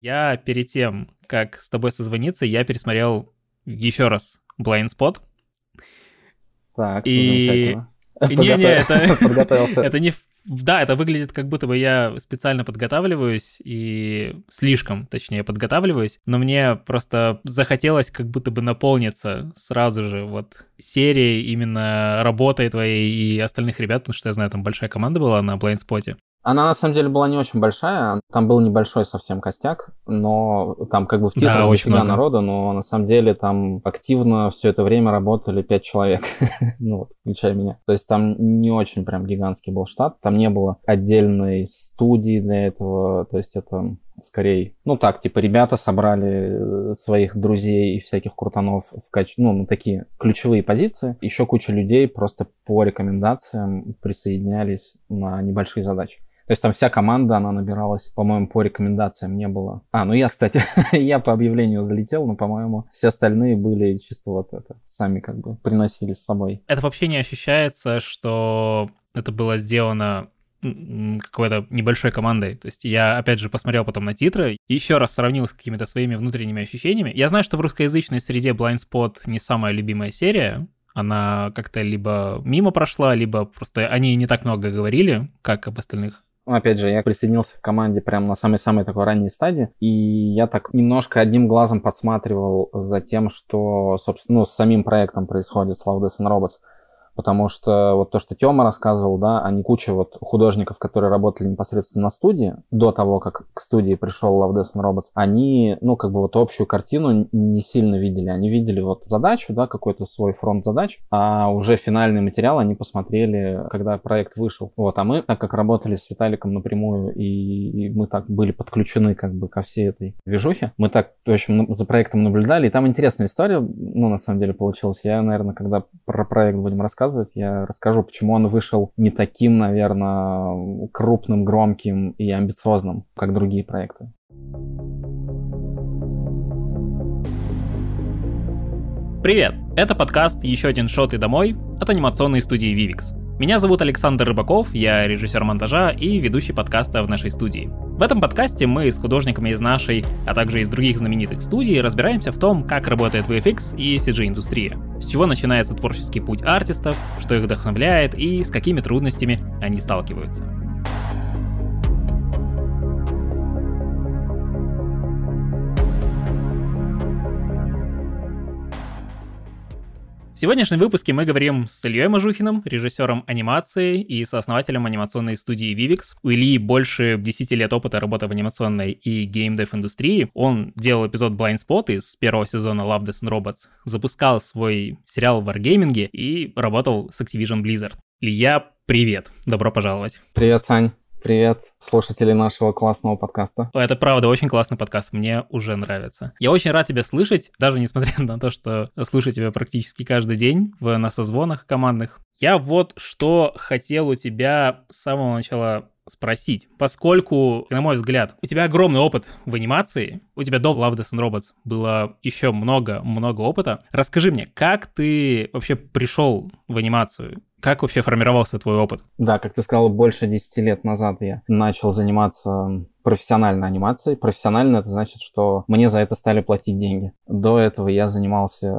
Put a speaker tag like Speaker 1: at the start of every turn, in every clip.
Speaker 1: Я перед тем, как с тобой созвониться, я пересмотрел еще раз Blind Spot.
Speaker 2: Так,
Speaker 1: и... Не-не, это, это не... Да, это выглядит как будто бы я специально подготавливаюсь, и слишком, точнее, подготавливаюсь, но мне просто захотелось как будто бы наполниться сразу же вот серией именно работой твоей и остальных ребят, потому что я знаю, там большая команда была на Blindspot.
Speaker 2: Она на самом деле была не очень большая, там был небольшой совсем костяк, но там как бы в титрах
Speaker 1: да, очень много
Speaker 2: народу, но на самом деле там активно все это время работали пять человек, ну вот, включая меня. То есть там не очень прям гигантский был штат, там не было отдельной студии для этого, то есть это скорее, ну так, типа ребята собрали э, своих друзей и всяких крутанов в качестве, ну, на такие ключевые позиции. Еще куча людей просто по рекомендациям присоединялись на небольшие задачи. То есть там вся команда, она набиралась, по-моему, по рекомендациям не было. А, ну я, кстати, я по объявлению залетел, но, по-моему, все остальные были чисто вот это, сами как бы приносили с собой.
Speaker 1: Это вообще не ощущается, что это было сделано какой-то небольшой командой. То есть я, опять же, посмотрел потом на титры, еще раз сравнил с какими-то своими внутренними ощущениями. Я знаю, что в русскоязычной среде Blind Spot не самая любимая серия, она как-то либо мимо прошла, либо просто они не так много говорили, как об остальных
Speaker 2: ну, опять же, я присоединился к команде прямо на самой-самой такой ранней стадии, и я так немножко одним глазом подсматривал за тем, что, собственно, ну, с самим проектом происходит с Love, Death and Robots потому что вот то, что Тёма рассказывал, да, они куча вот художников, которые работали непосредственно на студии, до того, как к студии пришел Love, Death and Robots, они, ну, как бы вот общую картину не сильно видели. Они видели вот задачу, да, какой-то свой фронт задач, а уже финальный материал они посмотрели, когда проект вышел. Вот, а мы, так как работали с Виталиком напрямую, и, и мы так были подключены как бы ко всей этой движухе, мы так, в общем, за проектом наблюдали, и там интересная история, ну, на самом деле, получилась. Я, наверное, когда про проект будем рассказывать, рассказывать. Я расскажу, почему он вышел не таким, наверное, крупным, громким и амбициозным, как другие проекты.
Speaker 1: Привет! Это подкаст «Еще один шот и домой» от анимационной студии Vivix. Меня зовут Александр Рыбаков, я режиссер монтажа и ведущий подкаста в нашей студии. В этом подкасте мы с художниками из нашей, а также из других знаменитых студий разбираемся в том, как работает VFX и CG-индустрия, с чего начинается творческий путь артистов, что их вдохновляет и с какими трудностями они сталкиваются. В сегодняшнем выпуске мы говорим с Ильей Мажухиным, режиссером анимации и сооснователем анимационной студии Vivix. У Ильи больше 10 лет опыта работы в анимационной и геймдев индустрии. Он делал эпизод Blind Spot из первого сезона Love, Death and Robots, запускал свой сериал в Wargaming и работал с Activision Blizzard. Илья, привет! Добро пожаловать!
Speaker 2: Привет, Сань! Привет, слушатели нашего классного подкаста.
Speaker 1: Это правда очень классный подкаст, мне уже нравится. Я очень рад тебя слышать, даже несмотря на то, что слушаю тебя практически каждый день в, на созвонах командных. Я вот что хотел у тебя с самого начала спросить, поскольку, на мой взгляд, у тебя огромный опыт в анимации, у тебя до Love, Death and Robots было еще много-много опыта. Расскажи мне, как ты вообще пришел в анимацию? Как вообще формировался твой опыт?
Speaker 2: Да, как ты сказал, больше 10 лет назад я начал заниматься профессиональной анимацией. Профессионально это значит, что мне за это стали платить деньги. До этого я занимался,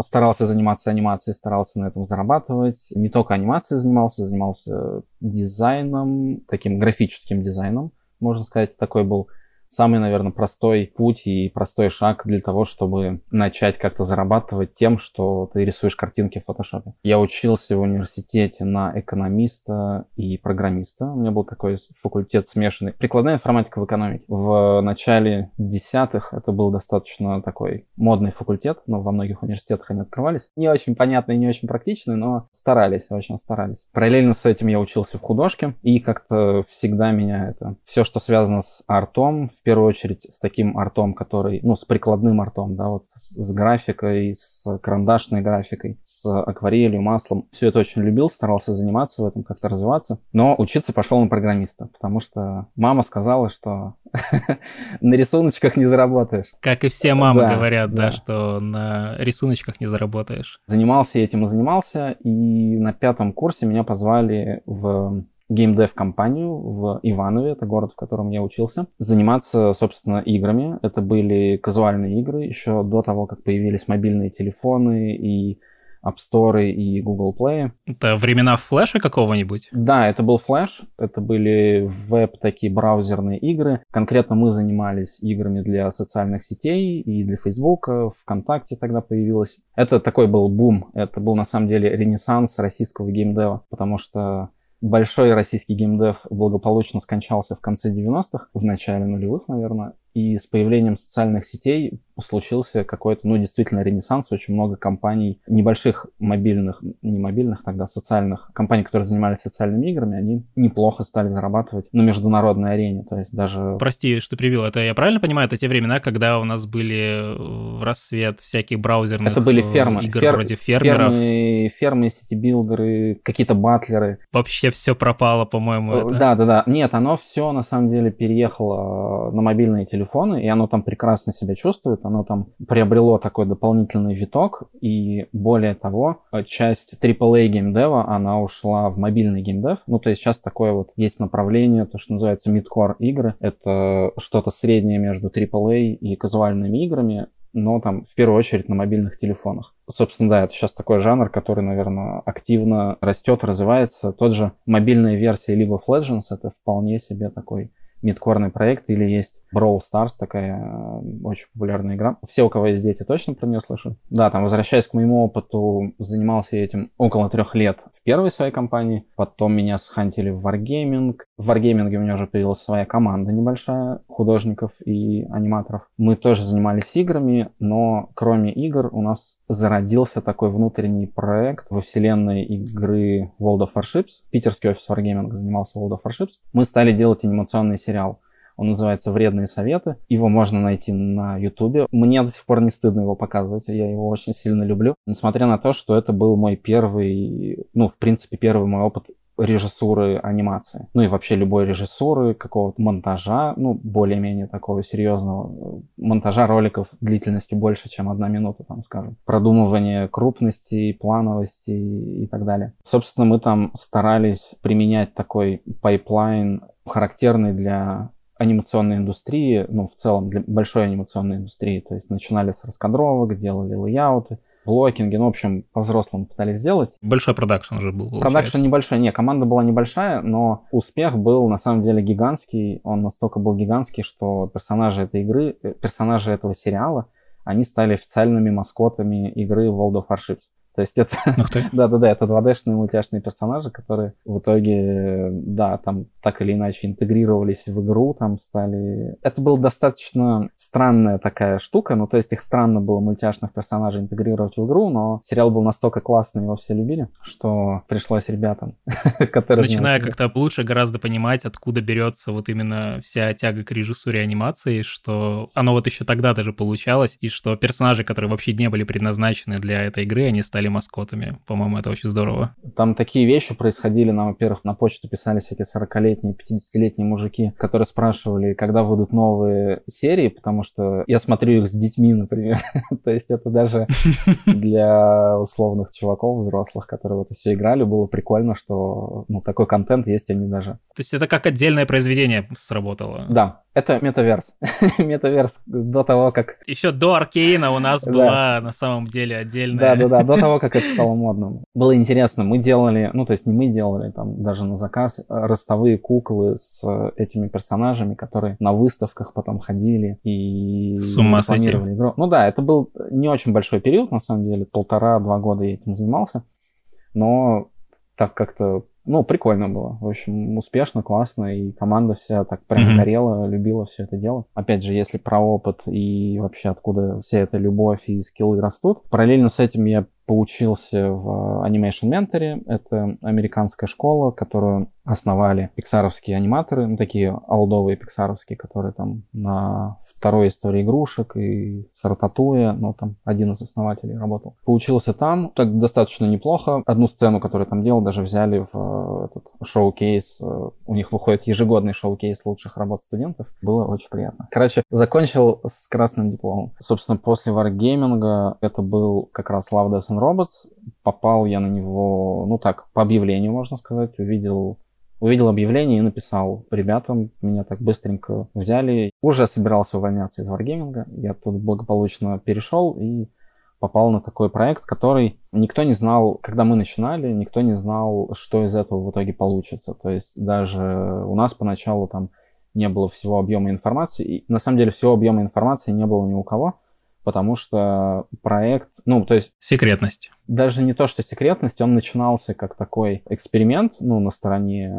Speaker 2: старался заниматься анимацией, старался на этом зарабатывать. Не только анимацией занимался, занимался дизайном, таким графическим дизайном, можно сказать. Такой был самый, наверное, простой путь и простой шаг для того, чтобы начать как-то зарабатывать тем, что ты рисуешь картинки в фотошопе. Я учился в университете на экономиста и программиста. У меня был такой факультет смешанный. Прикладная информатика в экономике. В начале десятых это был достаточно такой модный факультет, но во многих университетах они открывались. Не очень понятный не очень практичный, но старались, очень старались. Параллельно с этим я учился в художке, и как-то всегда меня это... Все, что связано с артом, в первую очередь с таким артом, который, ну, с прикладным артом, да, вот с графикой, с карандашной графикой, с акварелью, маслом. Все это очень любил, старался заниматься в этом, как-то развиваться. Но учиться пошел на программиста, потому что мама сказала, что на рисуночках не заработаешь.
Speaker 1: Как и все мамы да, говорят, да, да, что на рисуночках не заработаешь.
Speaker 2: Занимался этим и занимался, и на пятом курсе меня позвали в геймдев-компанию в Иванове, это город, в котором я учился, заниматься, собственно, играми. Это были казуальные игры еще до того, как появились мобильные телефоны и App Store и Google Play.
Speaker 1: Это времена флеша какого-нибудь?
Speaker 2: Да, это был флеш, это были веб такие браузерные игры. Конкретно мы занимались играми для социальных сетей и для Facebook, ВКонтакте тогда появилось. Это такой был бум, это был на самом деле ренессанс российского геймдева, потому что большой российский геймдев благополучно скончался в конце 90-х, в начале нулевых, наверное, и с появлением социальных сетей случился какой-то, ну, действительно ренессанс. Очень много компаний, небольших мобильных, не мобильных тогда, социальных компаний, которые занимались социальными играми, они неплохо стали зарабатывать на международной арене. То есть даже...
Speaker 1: Прости, что привел. Это я правильно понимаю? Это те времена, когда у нас были в рассвет всяких браузерных
Speaker 2: Это были фермы.
Speaker 1: игр Фер... вроде фермеров.
Speaker 2: Фермы, фермы city-builder ы, какие-то battler ы.
Speaker 1: Вообще все пропало, по-моему. Это.
Speaker 2: Да, да, да. Нет, оно все на самом деле переехало на мобильные телефоны, и оно там прекрасно себя чувствует оно там приобрело такой дополнительный виток, и более того, часть AAA геймдева, она ушла в мобильный геймдев. Ну, то есть сейчас такое вот есть направление, то, что называется mid-core игры. Это что-то среднее между AAA и казуальными играми, но там в первую очередь на мобильных телефонах. Собственно, да, это сейчас такой жанр, который, наверное, активно растет, развивается. Тот же мобильная версия League of Legends — это вполне себе такой мидкорный проект, или есть Brawl Stars, такая э, очень популярная игра. Все, у кого есть дети, точно про нее слышали. Да, там, возвращаясь к моему опыту, занимался я этим около трех лет в первой своей компании, потом меня схантили в Wargaming. В Wargaming у меня уже появилась своя команда небольшая художников и аниматоров. Мы тоже занимались играми, но кроме игр у нас зародился такой внутренний проект во вселенной игры World of Warships. Питерский офис Wargaming занимался World of Warships. Мы стали делать анимационные сериал. Он называется «Вредные советы». Его можно найти на Ютубе. Мне до сих пор не стыдно его показывать. Я его очень сильно люблю. Несмотря на то, что это был мой первый, ну, в принципе, первый мой опыт режиссуры анимации. Ну и вообще любой режиссуры, какого-то монтажа, ну, более-менее такого серьезного монтажа роликов длительностью больше, чем одна минута, там, скажем. Продумывание крупности, плановости и так далее. Собственно, мы там старались применять такой pipeline характерный для анимационной индустрии, ну, в целом для большой анимационной индустрии. То есть начинали с раскадровок, делали лейауты, блокинги, ну, в общем, по-взрослому пытались сделать.
Speaker 1: Большой продакшн уже был,
Speaker 2: Продакшн небольшой, не, команда была небольшая, но успех был на самом деле гигантский. Он настолько был гигантский, что персонажи этой игры, э, персонажи этого сериала, они стали официальными маскотами игры World of Warships. То есть это... Да-да-да, это 2D-шные мультяшные персонажи, которые в итоге, да, там так или иначе интегрировались в игру, там стали... Это была достаточно странная такая штука, ну, то есть их странно было мультяшных персонажей интегрировать в игру, но сериал был настолько классный, его все любили, что пришлось ребятам,
Speaker 1: которые... Начиная как-то лучше гораздо понимать, откуда берется вот именно вся тяга к режиссуре анимации, что оно вот еще тогда даже получалось, и что персонажи, которые вообще не были предназначены для этой игры, они стали стали маскотами. По-моему, это очень здорово.
Speaker 2: Там такие вещи происходили. Нам, во-первых, на почту писали всякие 40-летние, 50-летние мужики, которые спрашивали, когда выйдут новые серии, потому что я смотрю их с детьми, например. То есть это даже для условных чуваков взрослых, которые в это все играли, было прикольно, что ну, такой контент есть, они даже...
Speaker 1: То есть это как отдельное произведение сработало?
Speaker 2: Да, это метаверс. метаверс до того, как...
Speaker 1: Еще до Аркейна у нас была на самом деле отдельная...
Speaker 2: Да-да-да, до того, как это стало модным. Было интересно, мы делали, ну то есть не мы делали, там даже на заказ, ростовые куклы с этими персонажами, которые на выставках потом ходили и
Speaker 1: с ума планировали
Speaker 2: игру. Ну да, это был не очень большой период, на самом деле, полтора-два года я этим занимался, но так как-то ну, прикольно было. В общем, успешно, классно, и команда вся так прям mm-hmm. горела, любила все это дело. Опять же, если про опыт и вообще откуда вся эта любовь и скиллы растут, параллельно с этим я поучился в Animation Mentor. Это американская школа, которую основали пиксаровские аниматоры, ну, такие алдовые пиксаровские, которые там на второй истории игрушек и с Рататуя, ну, там один из основателей работал. Поучился там, так достаточно неплохо. Одну сцену, которую там делал, даже взяли в э, этот шоу-кейс. Э, у них выходит ежегодный шоу-кейс лучших работ студентов. Было очень приятно. Короче, закончил с красным дипломом. Собственно, после Wargaming это был как раз Love, Death and Robots. Попал я на него, ну так, по объявлению, можно сказать, увидел увидел объявление и написал ребятам, меня так быстренько взяли. Уже собирался увольняться из Wargaming, я тут благополучно перешел и попал на такой проект, который никто не знал, когда мы начинали, никто не знал, что из этого в итоге получится. То есть даже у нас поначалу там не было всего объема информации. И на самом деле всего объема информации не было ни у кого потому что проект, ну, то есть...
Speaker 1: Секретность.
Speaker 2: Даже не то, что секретность, он начинался как такой эксперимент, ну, на стороне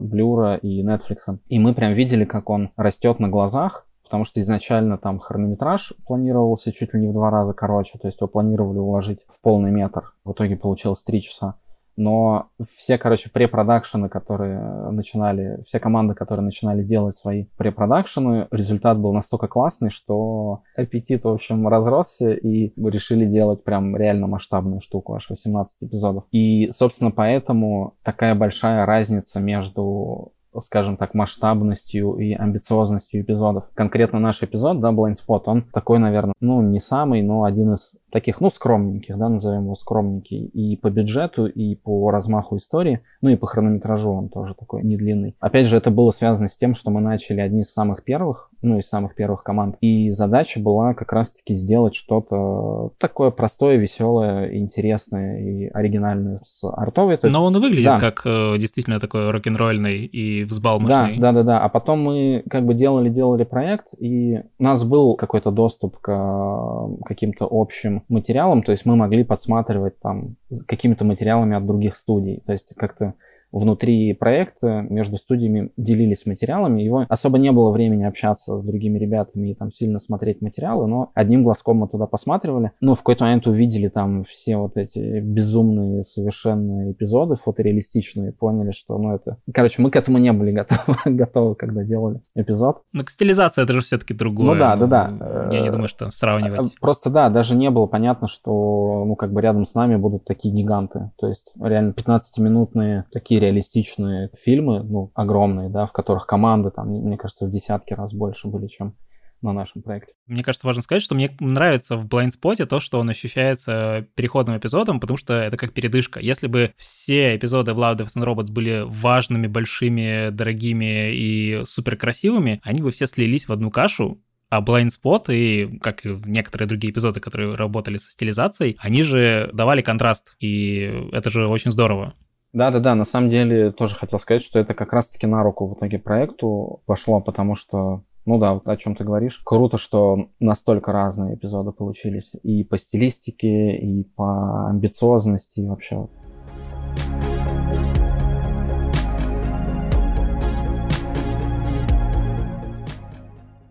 Speaker 2: Блюра и Netflix. И мы прям видели, как он растет на глазах, потому что изначально там хронометраж планировался чуть ли не в два раза короче, то есть его планировали уложить в полный метр, в итоге получилось три часа но все, короче, препродакшены, которые начинали, все команды, которые начинали делать свои препродакшены, результат был настолько классный, что аппетит, в общем, разросся, и мы решили делать прям реально масштабную штуку, аж 18 эпизодов. И, собственно, поэтому такая большая разница между скажем так, масштабностью и амбициозностью эпизодов. Конкретно наш эпизод, да, Blind Spot, он такой, наверное, ну, не самый, но один из таких, ну, скромненьких, да, назовем его скромненький, и по бюджету, и по размаху истории, ну, и по хронометражу он тоже такой не длинный. Опять же, это было связано с тем, что мы начали одни из самых первых, ну, из самых первых команд, и задача была как раз-таки сделать что-то такое простое, веселое, интересное и оригинальное с артовой.
Speaker 1: Но он и выглядит да. как э, действительно такой рок-н-ролльный и взбалмошный.
Speaker 2: Да, да, да, да. А потом мы как бы делали-делали проект, и у нас был какой-то доступ к э, каким-то общим материалам, то есть мы могли подсматривать там какими-то материалами от других студий, то есть как-то внутри проекта между студиями делились материалами. Его особо не было времени общаться с другими ребятами и там сильно смотреть материалы, но одним глазком мы туда посматривали. Ну, в какой-то момент увидели там все вот эти безумные совершенно эпизоды фотореалистичные, поняли, что, ну, это... Короче, мы к этому не были готовы, готовы когда делали эпизод.
Speaker 1: Ну, стилизация это же все-таки другое.
Speaker 2: Ну да, да, да.
Speaker 1: Я не думаю, что сравнивать. А,
Speaker 2: просто да, даже не было понятно, что, ну, как бы рядом с нами будут такие гиганты. То есть реально 15-минутные такие реалистичные фильмы, ну, огромные, да, в которых команды, там, мне кажется, в десятки раз больше были, чем на нашем проекте.
Speaker 1: Мне кажется, важно сказать, что мне нравится в Blind то, что он ощущается переходным эпизодом, потому что это как передышка. Если бы все эпизоды в Love, Death and Robots были важными, большими, дорогими и супер красивыми, они бы все слились в одну кашу, а Blind и, как и некоторые другие эпизоды, которые работали со стилизацией, они же давали контраст, и это же очень здорово.
Speaker 2: Да-да-да, на самом деле тоже хотел сказать, что это как раз-таки на руку в итоге проекту пошло, потому что ну да, вот о чем ты говоришь. Круто, что настолько разные эпизоды получились. И по стилистике, и по амбициозности, и вообще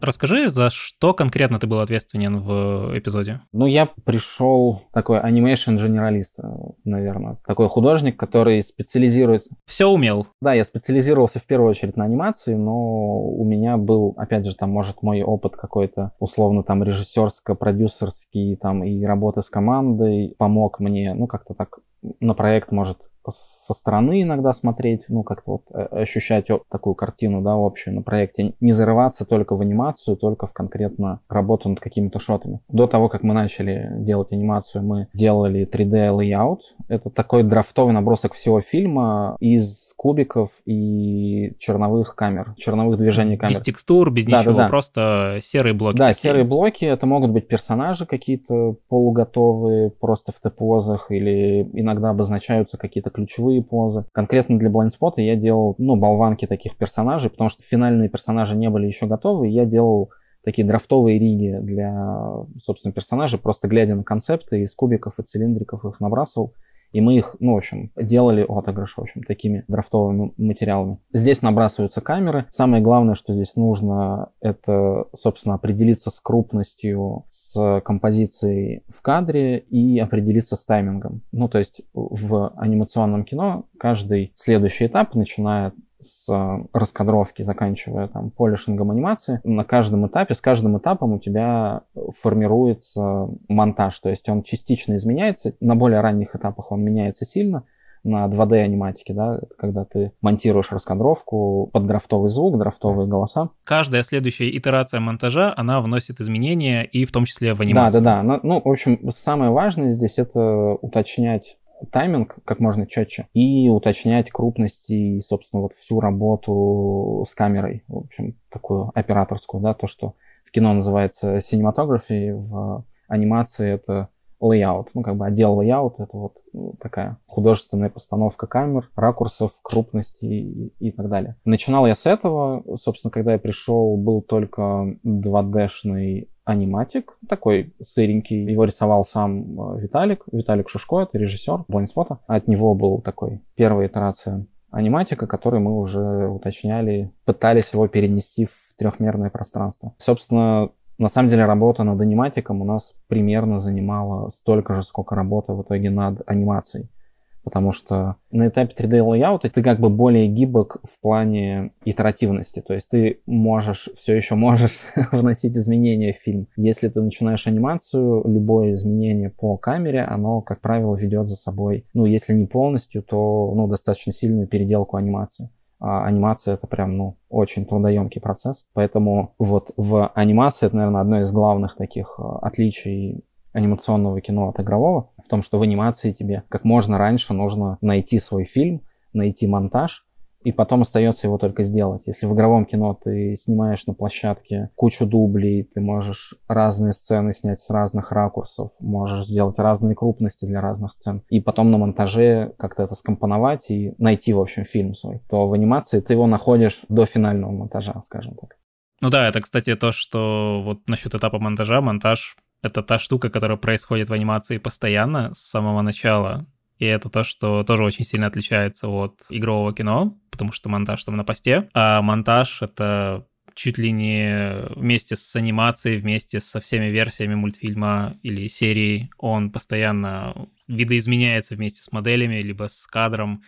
Speaker 1: Расскажи, за что конкретно ты был ответственен в эпизоде?
Speaker 2: Ну, я пришел такой анимейшн-генералист, наверное. Такой художник, который специализируется...
Speaker 1: Все умел.
Speaker 2: Да, я специализировался в первую очередь на анимации, но у меня был, опять же, там, может, мой опыт какой-то, условно, там, режиссерско-продюсерский, там, и работа с командой помог мне, ну, как-то так на проект, может, со стороны иногда смотреть, ну, как-то вот э, ощущать такую картину, да, общую на проекте. Не зарываться только в анимацию, только в конкретно работу над какими-то шотами. До того, как мы начали делать анимацию, мы делали 3D layout. Это такой драфтовый набросок всего фильма из кубиков и черновых камер, черновых движений камер.
Speaker 1: Без текстур, без да, ничего, да, да. просто серые блоки.
Speaker 2: Да, такие. серые блоки. Это могут быть персонажи какие-то полуготовые, просто в Т-позах, или иногда обозначаются какие-то ключевые позы. Конкретно для блайндспота я делал, ну, болванки таких персонажей, потому что финальные персонажи не были еще готовы, я делал такие драфтовые риги для, собственно, персонажей, просто глядя на концепты из кубиков и цилиндриков их набрасывал и мы их, ну, в общем, делали отыгрыш, в общем, такими драфтовыми материалами. Здесь набрасываются камеры. Самое главное, что здесь нужно, это, собственно, определиться с крупностью, с композицией в кадре и определиться с таймингом. Ну, то есть в анимационном кино каждый следующий этап, начиная с э, раскадровки, заканчивая там полишингом анимации, на каждом этапе, с каждым этапом у тебя формируется монтаж, то есть он частично изменяется, на более ранних этапах он меняется сильно, на 2D аниматике, да, когда ты монтируешь раскадровку под драфтовый звук, драфтовые голоса.
Speaker 1: Каждая следующая итерация монтажа, она вносит изменения и в том числе в анимацию.
Speaker 2: Да, да, да. Ну, в общем, самое важное здесь это уточнять тайминг как можно четче и уточнять крупности и, собственно, вот всю работу с камерой, в общем, такую операторскую, да, то, что в кино называется cinematography, в анимации это layout, ну, как бы отдел layout, это вот ну, такая художественная постановка камер, ракурсов, крупности и, и так далее. Начинал я с этого, собственно, когда я пришел, был только 2D-шный аниматик, такой сыренький. Его рисовал сам э, Виталик, Виталик Шушко, это режиссер Блайнспота. От него был такой первая итерация аниматика, который мы уже уточняли, пытались его перенести в трехмерное пространство. Собственно, на самом деле работа над аниматиком у нас примерно занимала столько же, сколько работа в итоге над анимацией. Потому что на этапе 3D лейаута ты как бы более гибок в плане итеративности. То есть ты можешь, все еще можешь вносить изменения в фильм. Если ты начинаешь анимацию, любое изменение по камере, оно, как правило, ведет за собой, ну, если не полностью, то ну, достаточно сильную переделку анимации а анимация это прям, ну, очень трудоемкий процесс. Поэтому вот в анимации это, наверное, одно из главных таких а, отличий анимационного кино от игрового, в том, что в анимации тебе как можно раньше нужно найти свой фильм, найти монтаж, и потом остается его только сделать. Если в игровом кино ты снимаешь на площадке кучу дублей, ты можешь разные сцены снять с разных ракурсов, можешь сделать разные крупности для разных сцен, и потом на монтаже как-то это скомпоновать и найти, в общем, фильм свой, то в анимации ты его находишь до финального монтажа, скажем так.
Speaker 1: Ну да, это, кстати, то, что вот насчет этапа монтажа, монтаж — это та штука, которая происходит в анимации постоянно с самого начала. И это то, что тоже очень сильно отличается от игрового кино, потому что монтаж там на посте, а монтаж — это чуть ли не вместе с анимацией, вместе со всеми версиями мультфильма или серии, он постоянно видоизменяется вместе с моделями, либо с кадром.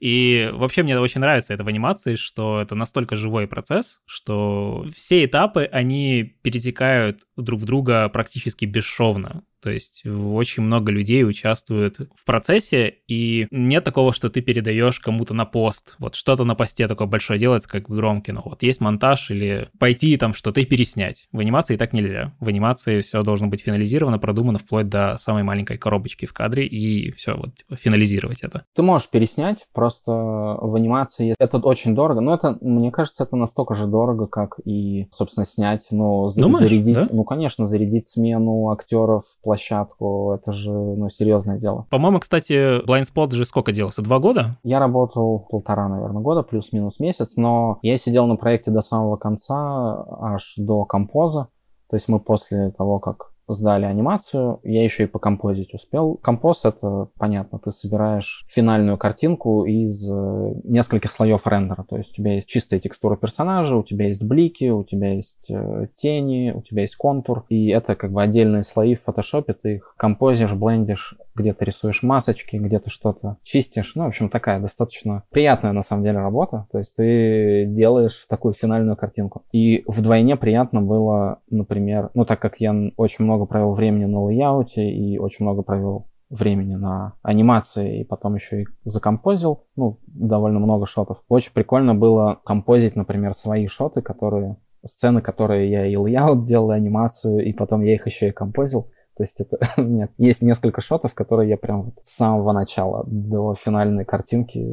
Speaker 1: И вообще мне очень нравится это в анимации, что это настолько живой процесс, что все этапы, они перетекают друг в друга практически бесшовно. То есть очень много людей участвуют в процессе, и нет такого, что ты передаешь кому-то на пост. Вот что-то на посте такое большое делается, как в игровом кино. Вот есть монтаж или пойти там что-то и переснять. В анимации так нельзя. В анимации все должно быть финализировано, продумано вплоть до самой маленькой коробочки в кадре, и все, вот финализировать это.
Speaker 2: Ты можешь переснять, просто в анимации это очень дорого. Но это, мне кажется, это настолько же дорого, как и, собственно, снять, ну,
Speaker 1: Думаешь,
Speaker 2: зарядить,
Speaker 1: да?
Speaker 2: ну, конечно, зарядить смену актеров, площадку, это же, ну, серьезное дело.
Speaker 1: По-моему, кстати, Blind Spot же сколько делался? Два года?
Speaker 2: Я работал полтора, наверное, года, плюс-минус месяц, но я сидел на проекте до самого конца, аж до композа. То есть мы после того, как сдали анимацию, я еще и покомпозить успел. Композ — это, понятно, ты собираешь финальную картинку из э, нескольких слоев рендера. То есть у тебя есть чистая текстура персонажа, у тебя есть блики, у тебя есть э, тени, у тебя есть контур. И это как бы отдельные слои в фотошопе, ты их композишь, блендишь, где-то рисуешь масочки, где-то что-то чистишь. Ну, в общем, такая достаточно приятная на самом деле работа. То есть ты делаешь такую финальную картинку. И вдвойне приятно было, например, ну, так как я очень много провел времени на лейауте и очень много провел времени на анимации и потом еще и закомпозил, ну, довольно много шотов. Очень прикольно было композить, например, свои шоты, которые сцены, которые я и layout делал, и анимацию, и потом я их еще и композил. То есть это нет, есть несколько шотов, которые я прям вот с самого начала до финальной картинки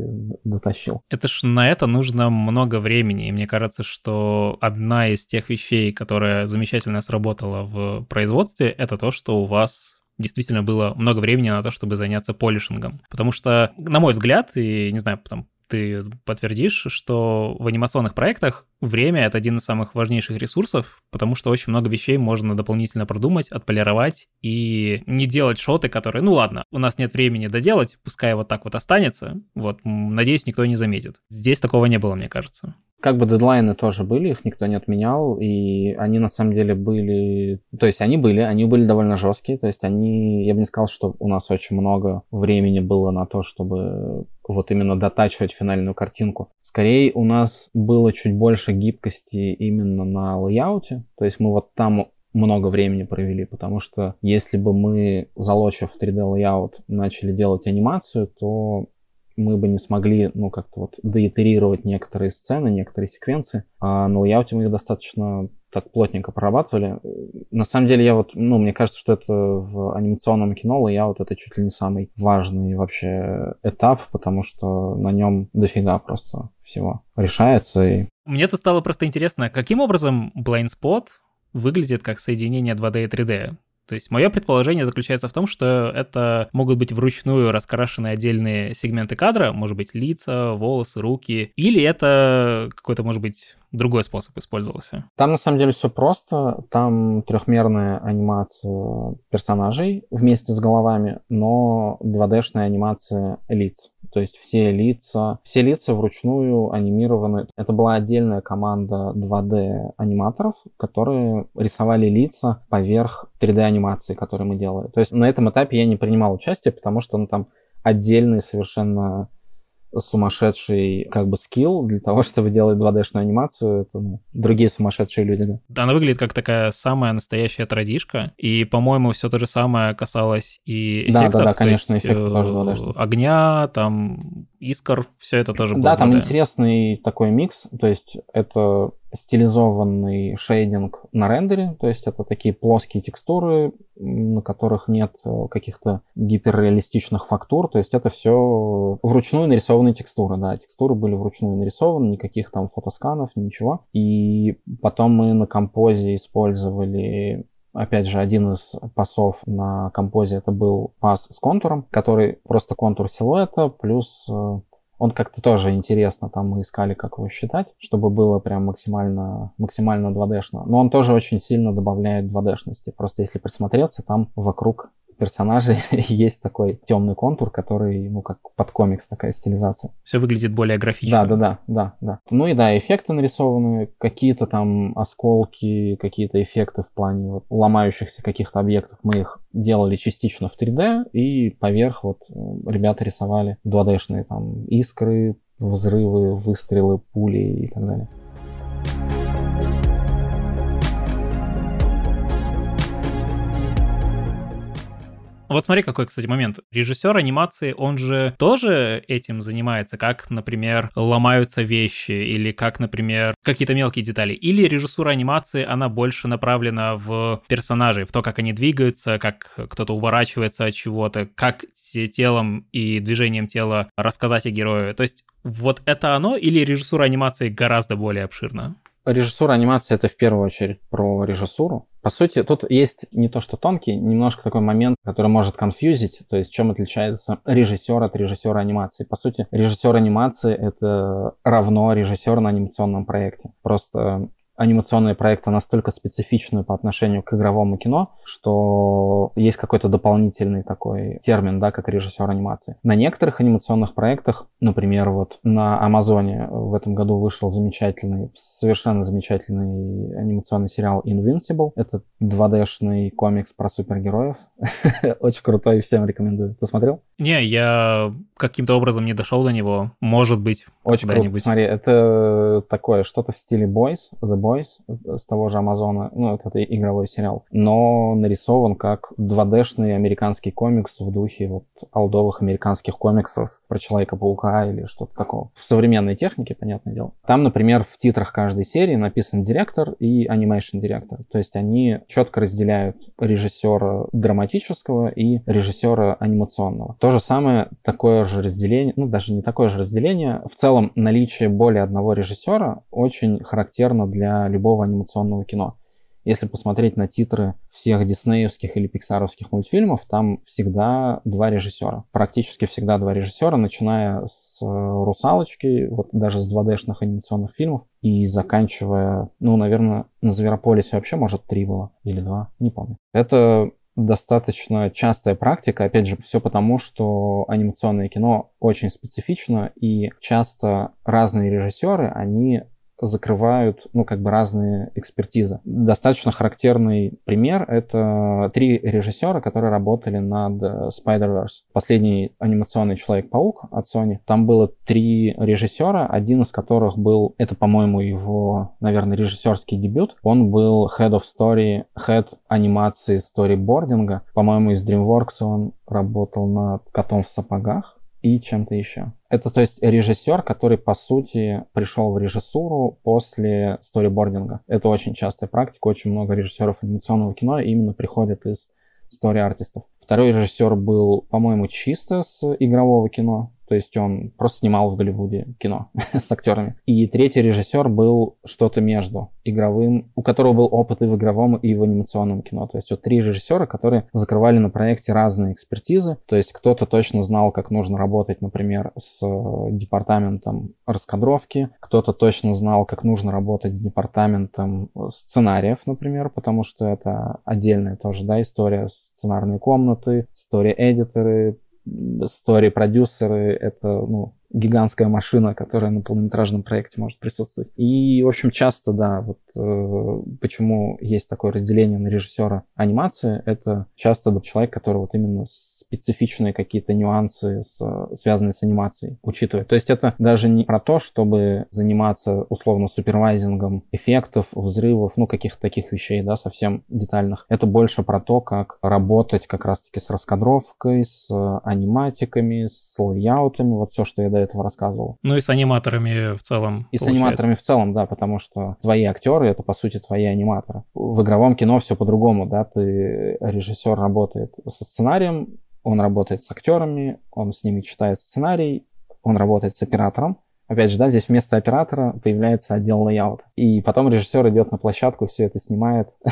Speaker 2: дотащил.
Speaker 1: Это ж на это нужно много времени, и мне кажется, что одна из тех вещей, которая замечательно сработала в производстве, это то, что у вас действительно было много времени на то, чтобы заняться полишингом. Потому что, на мой взгляд, и не знаю, там ты подтвердишь, что в анимационных проектах время — это один из самых важнейших ресурсов, потому что очень много вещей можно дополнительно продумать, отполировать и не делать шоты, которые, ну ладно, у нас нет времени доделать, пускай вот так вот останется, вот, надеюсь, никто не заметит. Здесь такого не было, мне кажется.
Speaker 2: Как бы дедлайны тоже были, их никто не отменял, и они на самом деле были... То есть они были, они были довольно жесткие, то есть они... Я бы не сказал, что у нас очень много времени было на то, чтобы вот именно дотачивать финальную картинку. Скорее, у нас было чуть больше гибкости именно на лейауте, то есть мы вот там много времени провели, потому что если бы мы, залочив 3D layout, начали делать анимацию, то мы бы не смогли, ну, как-то вот доитерировать некоторые сцены, некоторые секвенции, а на лейауте мы их достаточно так плотненько прорабатывали. На самом деле я вот, ну, мне кажется, что это в анимационном кино вот это чуть ли не самый важный вообще этап, потому что на нем дофига просто всего решается. И...
Speaker 1: Мне тут стало просто интересно, каким образом Blind Spot выглядит как соединение 2D и 3D? То есть мое предположение заключается в том, что это могут быть вручную раскрашенные отдельные сегменты кадра, может быть, лица, волосы, руки, или это какой-то, может быть, другой способ использовался?
Speaker 2: Там на самом деле все просто. Там трехмерная анимация персонажей вместе с головами, но 2D-шная анимация лиц. То есть все лица, все лица вручную анимированы. Это была отдельная команда 2D аниматоров, которые рисовали лица поверх 3D анимации, которые мы делали. То есть на этом этапе я не принимал участие, потому что ну, там отдельные совершенно сумасшедший как бы скилл для того, чтобы делать 2D-шную анимацию. Это ну, другие сумасшедшие люди,
Speaker 1: да. Она выглядит как такая самая настоящая традишка. И, по-моему, все то же самое касалось и эффектов.
Speaker 2: Да, да, да, конечно, есть, эффекты тоже 2D.
Speaker 1: Э, огня, там, искр, все это тоже было.
Speaker 2: Да, там интересный такой микс. То есть это стилизованный шейдинг на рендере, то есть это такие плоские текстуры, на которых нет э, каких-то гиперреалистичных фактур, то есть это все вручную нарисованные текстуры, да, текстуры были вручную нарисованы, никаких там фотосканов, ничего. И потом мы на композе использовали Опять же, один из пасов на композе это был пас с контуром, который просто контур силуэта плюс э, он как-то тоже интересно, там мы искали, как его считать, чтобы было прям максимально, максимально 2D-шно. Но он тоже очень сильно добавляет 2D-шности. Просто если присмотреться, там вокруг персонажей есть такой темный контур, который, ну, как под комикс такая стилизация.
Speaker 1: Все выглядит более графично.
Speaker 2: Да, да, да, да, да. Ну и да, эффекты нарисованы, какие-то там осколки, какие-то эффекты в плане вот, ломающихся каких-то объектов. Мы их делали частично в 3D, и поверх вот э, ребята рисовали 2D-шные там искры, взрывы, выстрелы, пули и так далее.
Speaker 1: Вот смотри, какой, кстати, момент. Режиссер анимации, он же тоже этим занимается, как, например, ломаются вещи, или как, например, какие-то мелкие детали. Или режиссура анимации, она больше направлена в персонажей, в то, как они двигаются, как кто-то уворачивается от чего-то, как телом и движением тела рассказать о герое. То есть вот это оно, или режиссура анимации гораздо более обширна?
Speaker 2: Режиссура анимации это в первую очередь про режиссуру. По сути, тут есть не то что тонкий, немножко такой момент, который может конфьюзить, то есть чем отличается режиссер от режиссера анимации. По сути, режиссер анимации это равно режиссер на анимационном проекте. Просто анимационные проекты настолько специфичны по отношению к игровому кино, что есть какой-то дополнительный такой термин, да, как режиссер анимации. На некоторых анимационных проектах, например, вот на Амазоне в этом году вышел замечательный, совершенно замечательный анимационный сериал Invincible. Это 2D-шный комикс про супергероев. Очень крутой, всем рекомендую. Ты смотрел?
Speaker 1: Не, я каким-то образом не дошел до него. Может быть,
Speaker 2: Очень круто. Смотри, это такое, что-то в стиле Boys, The Boys с того же Амазона, ну, это, это игровой сериал, но нарисован как 2D-шный американский комикс в духе вот алдовых американских комиксов про Человека-паука или что-то такого. В современной технике, понятное дело. Там, например, в титрах каждой серии написан директор и анимейшн директор. То есть они четко разделяют режиссера драматического и режиссера анимационного. То же самое, такое же разделение, ну даже не такое же разделение. В целом наличие более одного режиссера очень характерно для любого анимационного кино. Если посмотреть на титры всех диснеевских или пиксаровских мультфильмов, там всегда два режиссера. Практически всегда два режиссера, начиная с э, «Русалочки», вот даже с 2D-шных анимационных фильмов, и заканчивая, ну, наверное, на «Зверополисе» вообще, может, три было или два, не помню. Это достаточно частая практика, опять же, все потому, что анимационное кино очень специфично, и часто разные режиссеры, они закрывают, ну, как бы разные экспертизы. Достаточно характерный пример — это три режиссера, которые работали над Spider-Verse. Последний анимационный Человек-паук от Sony. Там было три режиссера, один из которых был, это, по-моему, его, наверное, режиссерский дебют. Он был Head of Story, Head анимации сторибординга. По-моему, из DreamWorks он работал над «Котом в сапогах» и чем-то еще. Это, то есть, режиссер, который, по сути, пришел в режиссуру после сторибординга. Это очень частая практика, очень много режиссеров анимационного кино именно приходят из стори-артистов. Второй режиссер был, по-моему, чисто с игрового кино, то есть он просто снимал в Голливуде кино с актерами. И третий режиссер был что-то между игровым, у которого был опыт и в игровом, и в анимационном кино. То есть вот три режиссера, которые закрывали на проекте разные экспертизы. То есть кто-то точно знал, как нужно работать, например, с департаментом раскадровки, кто-то точно знал, как нужно работать с департаментом сценариев, например, потому что это отдельная тоже, да, история сценарной комнаты, история-эдиторы, стори-продюсеры, это, ну, гигантская машина, которая на полнометражном проекте может присутствовать. И, в общем, часто, да, вот почему есть такое разделение на режиссера анимации, это часто человек, который вот именно специфичные какие-то нюансы, с, связанные с анимацией, учитывает. То есть это даже не про то, чтобы заниматься условно супервайзингом эффектов, взрывов, ну, каких-то таких вещей, да, совсем детальных. Это больше про то, как работать как раз-таки с раскадровкой, с аниматиками, с лейаутами, вот все, что я до этого рассказывал.
Speaker 1: Ну и с аниматорами в целом.
Speaker 2: И получается. с аниматорами в целом, да, потому что твои актеры это по сути твои аниматоры. В игровом кино все по-другому, да, ты режиссер работает со сценарием, он работает с актерами, он с ними читает сценарий, он работает с оператором. Опять же, да, здесь вместо оператора появляется отдел лейаута. И потом режиссер идет на площадку, все это снимает.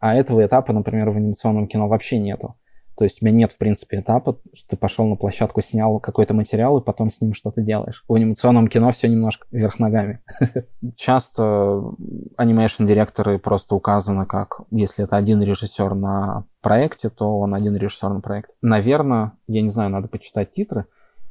Speaker 2: А этого этапа, например, в анимационном кино вообще нету. То есть у меня нет, в принципе, этапа, что ты пошел на площадку, снял какой-то материал и потом с ним что-то делаешь. В анимационном кино все немножко вверх ногами. Часто анимейшн-директоры просто указаны как, если это один режиссер на проекте, то он один режиссер на проекте. Наверное, я не знаю, надо почитать титры,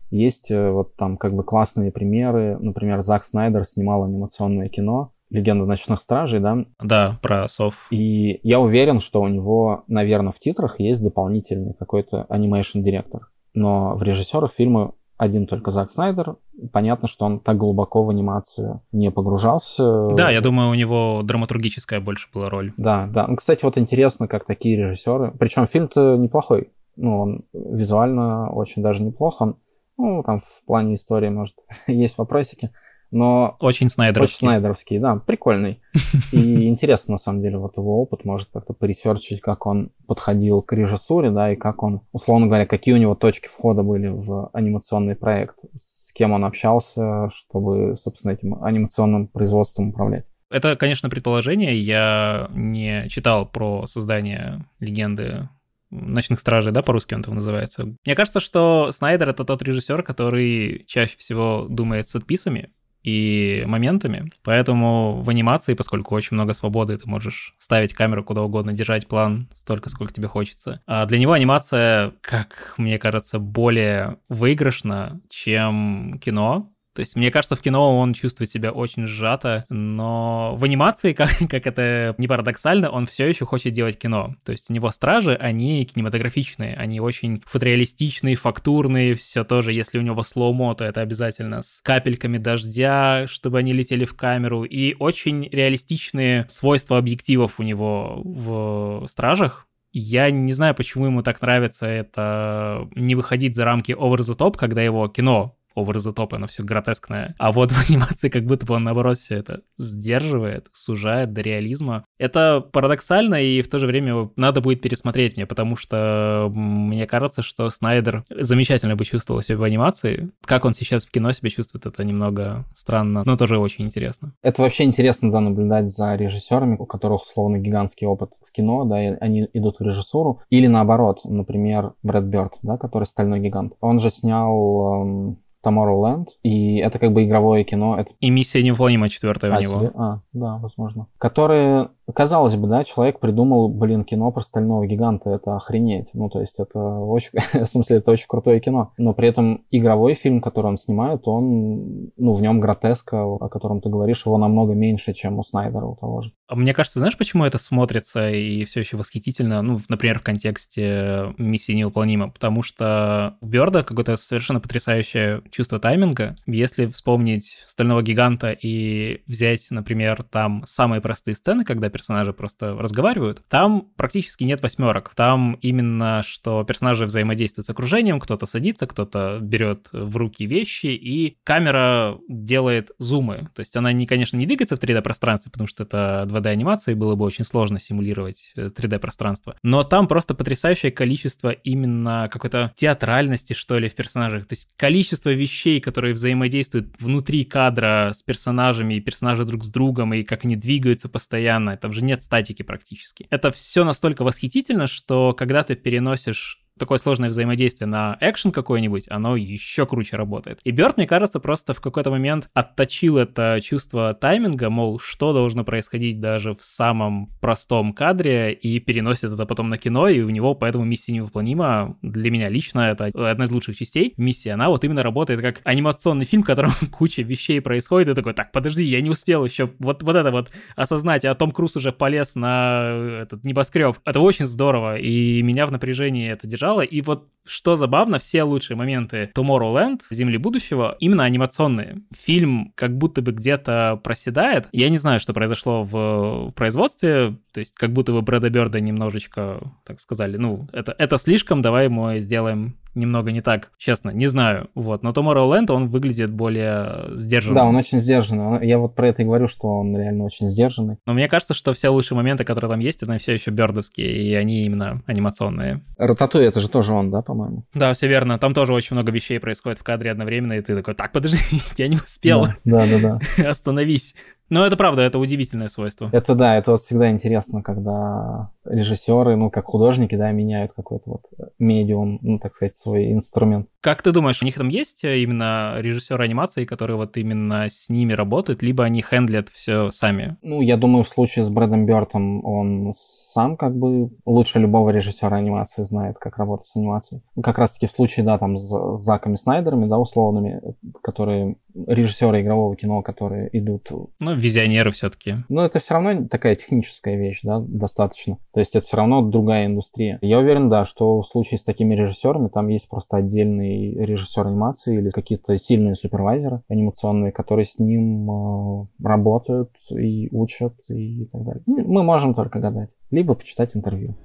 Speaker 2: есть э, вот там как бы классные примеры. Например, Зак Снайдер снимал анимационное кино, Легенда ночных стражей, да?
Speaker 1: Да, про сов.
Speaker 2: И я уверен, что у него, наверное, в титрах есть дополнительный какой-то анимейшн директор. Но в режиссерах фильма один только Зак Снайдер. Понятно, что он так глубоко в анимацию не погружался.
Speaker 1: Да, я думаю, у него драматургическая больше была роль.
Speaker 2: Да, да. Ну, кстати, вот интересно, как такие режиссеры. Причем фильм-то неплохой. Ну, он визуально очень даже неплох. Он, ну, там в плане истории, может, есть вопросики но...
Speaker 1: Очень снайдеровский.
Speaker 2: Очень снайдеровский, да, прикольный. И интересно, на самом деле, вот его опыт может как-то поресерчить, как он подходил к режиссуре, да, и как он, условно говоря, какие у него точки входа были в анимационный проект, с кем он общался, чтобы, собственно, этим анимационным производством управлять.
Speaker 1: Это, конечно, предположение. Я не читал про создание легенды Ночных стражей, да, по-русски он там называется. Мне кажется, что Снайдер это тот режиссер, который чаще всего думает с отписами, и моментами. Поэтому в анимации, поскольку очень много свободы, ты можешь ставить камеру куда угодно, держать план столько, сколько тебе хочется. А для него анимация, как мне кажется, более выигрышна, чем кино, то есть, мне кажется, в кино он чувствует себя очень сжато, но в анимации, как, как это не парадоксально, он все еще хочет делать кино. То есть у него стражи, они кинематографичные, они очень фотореалистичные, фактурные, все тоже, если у него слоумо, то это обязательно с капельками дождя, чтобы они летели в камеру, и очень реалистичные свойства объективов у него в стражах, я не знаю, почему ему так нравится это не выходить за рамки over the top, когда его кино over the оно все гротескное. А вот в анимации как будто бы он, наоборот, все это сдерживает, сужает до реализма. Это парадоксально, и в то же время надо будет пересмотреть мне, потому что мне кажется, что Снайдер замечательно бы чувствовал себя в анимации. Как он сейчас в кино себя чувствует, это немного странно, но тоже очень интересно.
Speaker 2: Это вообще интересно, да, наблюдать за режиссерами, у которых, условно, гигантский опыт в кино, да, и они идут в режиссуру. Или наоборот, например, Брэд Бёрд, да, который «Стальной гигант». Он же снял эм, Tomorrowland, и это как бы игровое кино. Это...
Speaker 1: И миссия невыполнима четвертая
Speaker 2: а,
Speaker 1: у него.
Speaker 2: Себе? А, да, возможно. Которые Казалось бы, да, человек придумал, блин, кино про стального гиганта, это охренеть. Ну, то есть это очень, в смысле, это очень крутое кино. Но при этом игровой фильм, который он снимает, он, ну, в нем гротеска, о котором ты говоришь, его намного меньше, чем у Снайдера у того же.
Speaker 1: А мне кажется, знаешь, почему это смотрится и все еще восхитительно, ну, например, в контексте миссии невыполнима? Потому что у Бёрда какое-то совершенно потрясающее чувство тайминга. Если вспомнить стального гиганта и взять, например, там самые простые сцены, когда персонажи просто разговаривают. Там практически нет восьмерок. Там именно, что персонажи взаимодействуют с окружением, кто-то садится, кто-то берет в руки вещи, и камера делает зумы. То есть она, не, конечно, не двигается в 3D-пространстве, потому что это 2D-анимация, и было бы очень сложно симулировать 3D-пространство. Э, Но там просто потрясающее количество именно какой-то театральности, что ли, в персонажах. То есть количество вещей, которые взаимодействуют внутри кадра с персонажами, и персонажи друг с другом, и как они двигаются постоянно. Там же нет статики практически. Это все настолько восхитительно, что когда ты переносишь такое сложное взаимодействие на экшен какой-нибудь, оно еще круче работает. И Бёрд, мне кажется, просто в какой-то момент отточил это чувство тайминга, мол, что должно происходить даже в самом простом кадре, и переносит это потом на кино, и у него поэтому миссия невыполнима. Для меня лично это одна из лучших частей. Миссия, она вот именно работает как анимационный фильм, в котором куча вещей происходит, и такой, так, подожди, я не успел еще вот, вот это вот осознать, а Том Круз уже полез на этот небоскреб. Это очень здорово, и меня в напряжении это держало, начала. И вот что забавно, все лучшие моменты Tomorrowland, Земли будущего, именно анимационные. Фильм как будто бы где-то проседает. Я не знаю, что произошло в производстве, то есть как будто бы Брэда Бёрда немножечко, так сказали, ну, это, это слишком, давай мы сделаем немного не так, честно, не знаю, вот, но Tomorrowland, он выглядит более сдержанным.
Speaker 2: Да, он очень сдержанный, я вот про это и говорю, что он реально очень сдержанный.
Speaker 1: Но мне кажется, что все лучшие моменты, которые там есть, это все еще бёрдовские, и они именно анимационные.
Speaker 2: Рататуй, это же тоже он, да, по-моему?
Speaker 1: Да, все верно, там тоже очень много вещей происходит в кадре одновременно, и ты такой, так, подожди, я не успел.
Speaker 2: Да, да, да.
Speaker 1: Остановись. Но это правда, это удивительное свойство.
Speaker 2: Это да, это вот всегда интересно, когда режиссеры, ну, как художники, да, меняют какой-то вот медиум, ну, так сказать, свой инструмент.
Speaker 1: Как ты думаешь, у них там есть именно режиссеры анимации, которые вот именно с ними работают, либо они хендлят все сами?
Speaker 2: Ну, я думаю, в случае с Брэдом Бёртом он сам как бы лучше любого режиссера анимации знает, как работать с анимацией. Как раз-таки в случае, да, там с, Заками Снайдерами, да, условными, которые режиссеры игрового кино, которые идут...
Speaker 1: Ну, визионеры все-таки.
Speaker 2: Но это все равно такая техническая вещь, да, достаточно. То есть это все равно другая индустрия. Я уверен, да, что в случае с такими режиссерами там есть просто отдельный режиссер анимации или какие-то сильные супервайзеры анимационные, которые с ним э, работают и учат и так далее. Мы можем только гадать. Либо почитать интервью.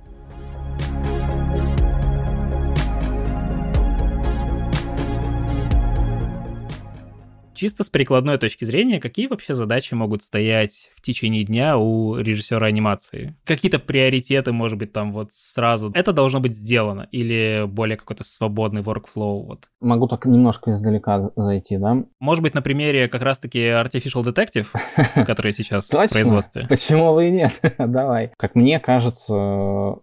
Speaker 1: Чисто с прикладной точки зрения, какие вообще задачи могут стоять в течение дня у режиссера анимации? Какие-то приоритеты, может быть, там вот сразу это должно быть сделано или более какой-то свободный workflow? Вот.
Speaker 2: Могу так немножко издалека зайти, да?
Speaker 1: Может быть, на примере как раз-таки Artificial Detective, который сейчас в производстве.
Speaker 2: Почему вы и нет? Давай. Как мне кажется,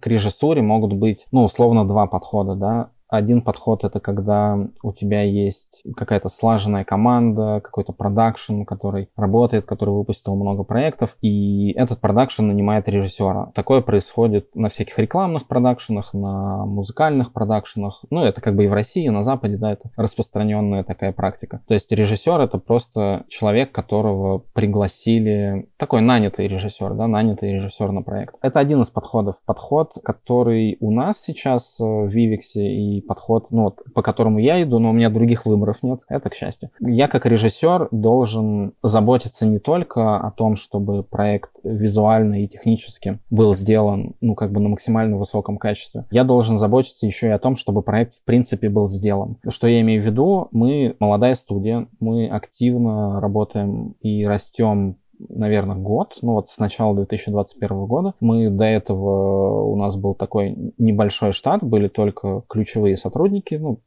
Speaker 2: к режиссуре могут быть, ну, условно, два подхода, да. Один подход это когда у тебя есть какая-то слаженная команда, какой-то продакшн, который работает, который выпустил много проектов, и этот продакшн нанимает режиссера. Такое происходит на всяких рекламных продакшенах, на музыкальных продакшенах. Ну, это как бы и в России, и на Западе, да, это распространенная такая практика. То есть режиссер это просто человек, которого пригласили, такой нанятый режиссер, да, нанятый режиссер на проект. Это один из подходов. Подход, который у нас сейчас в Vivix и подход, ну, вот, по которому я иду, но у меня других выборов нет, это к счастью. Я как режиссер должен заботиться не только о том, чтобы проект визуально и технически был сделан, ну, как бы на максимально высоком качестве. Я должен заботиться еще и о том, чтобы проект в принципе был сделан. Что я имею в виду? Мы молодая студия, мы активно работаем и растем наверное, год, ну вот с начала 2021 года. Мы до этого, у нас был такой небольшой штат, были только ключевые сотрудники, ну,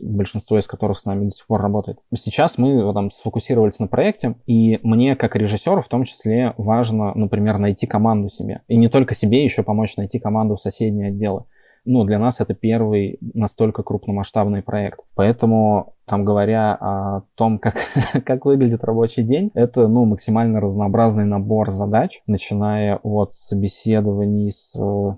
Speaker 2: большинство из которых с нами до сих пор работает. Сейчас мы там сфокусировались на проекте, и мне, как режиссеру, в том числе важно, например, найти команду себе. И не только себе, еще помочь найти команду в соседние отделы ну, для нас это первый настолько крупномасштабный проект. Поэтому, там, говоря о том, как, как выглядит рабочий день, это, ну, максимально разнообразный набор задач, начиная от собеседований с э,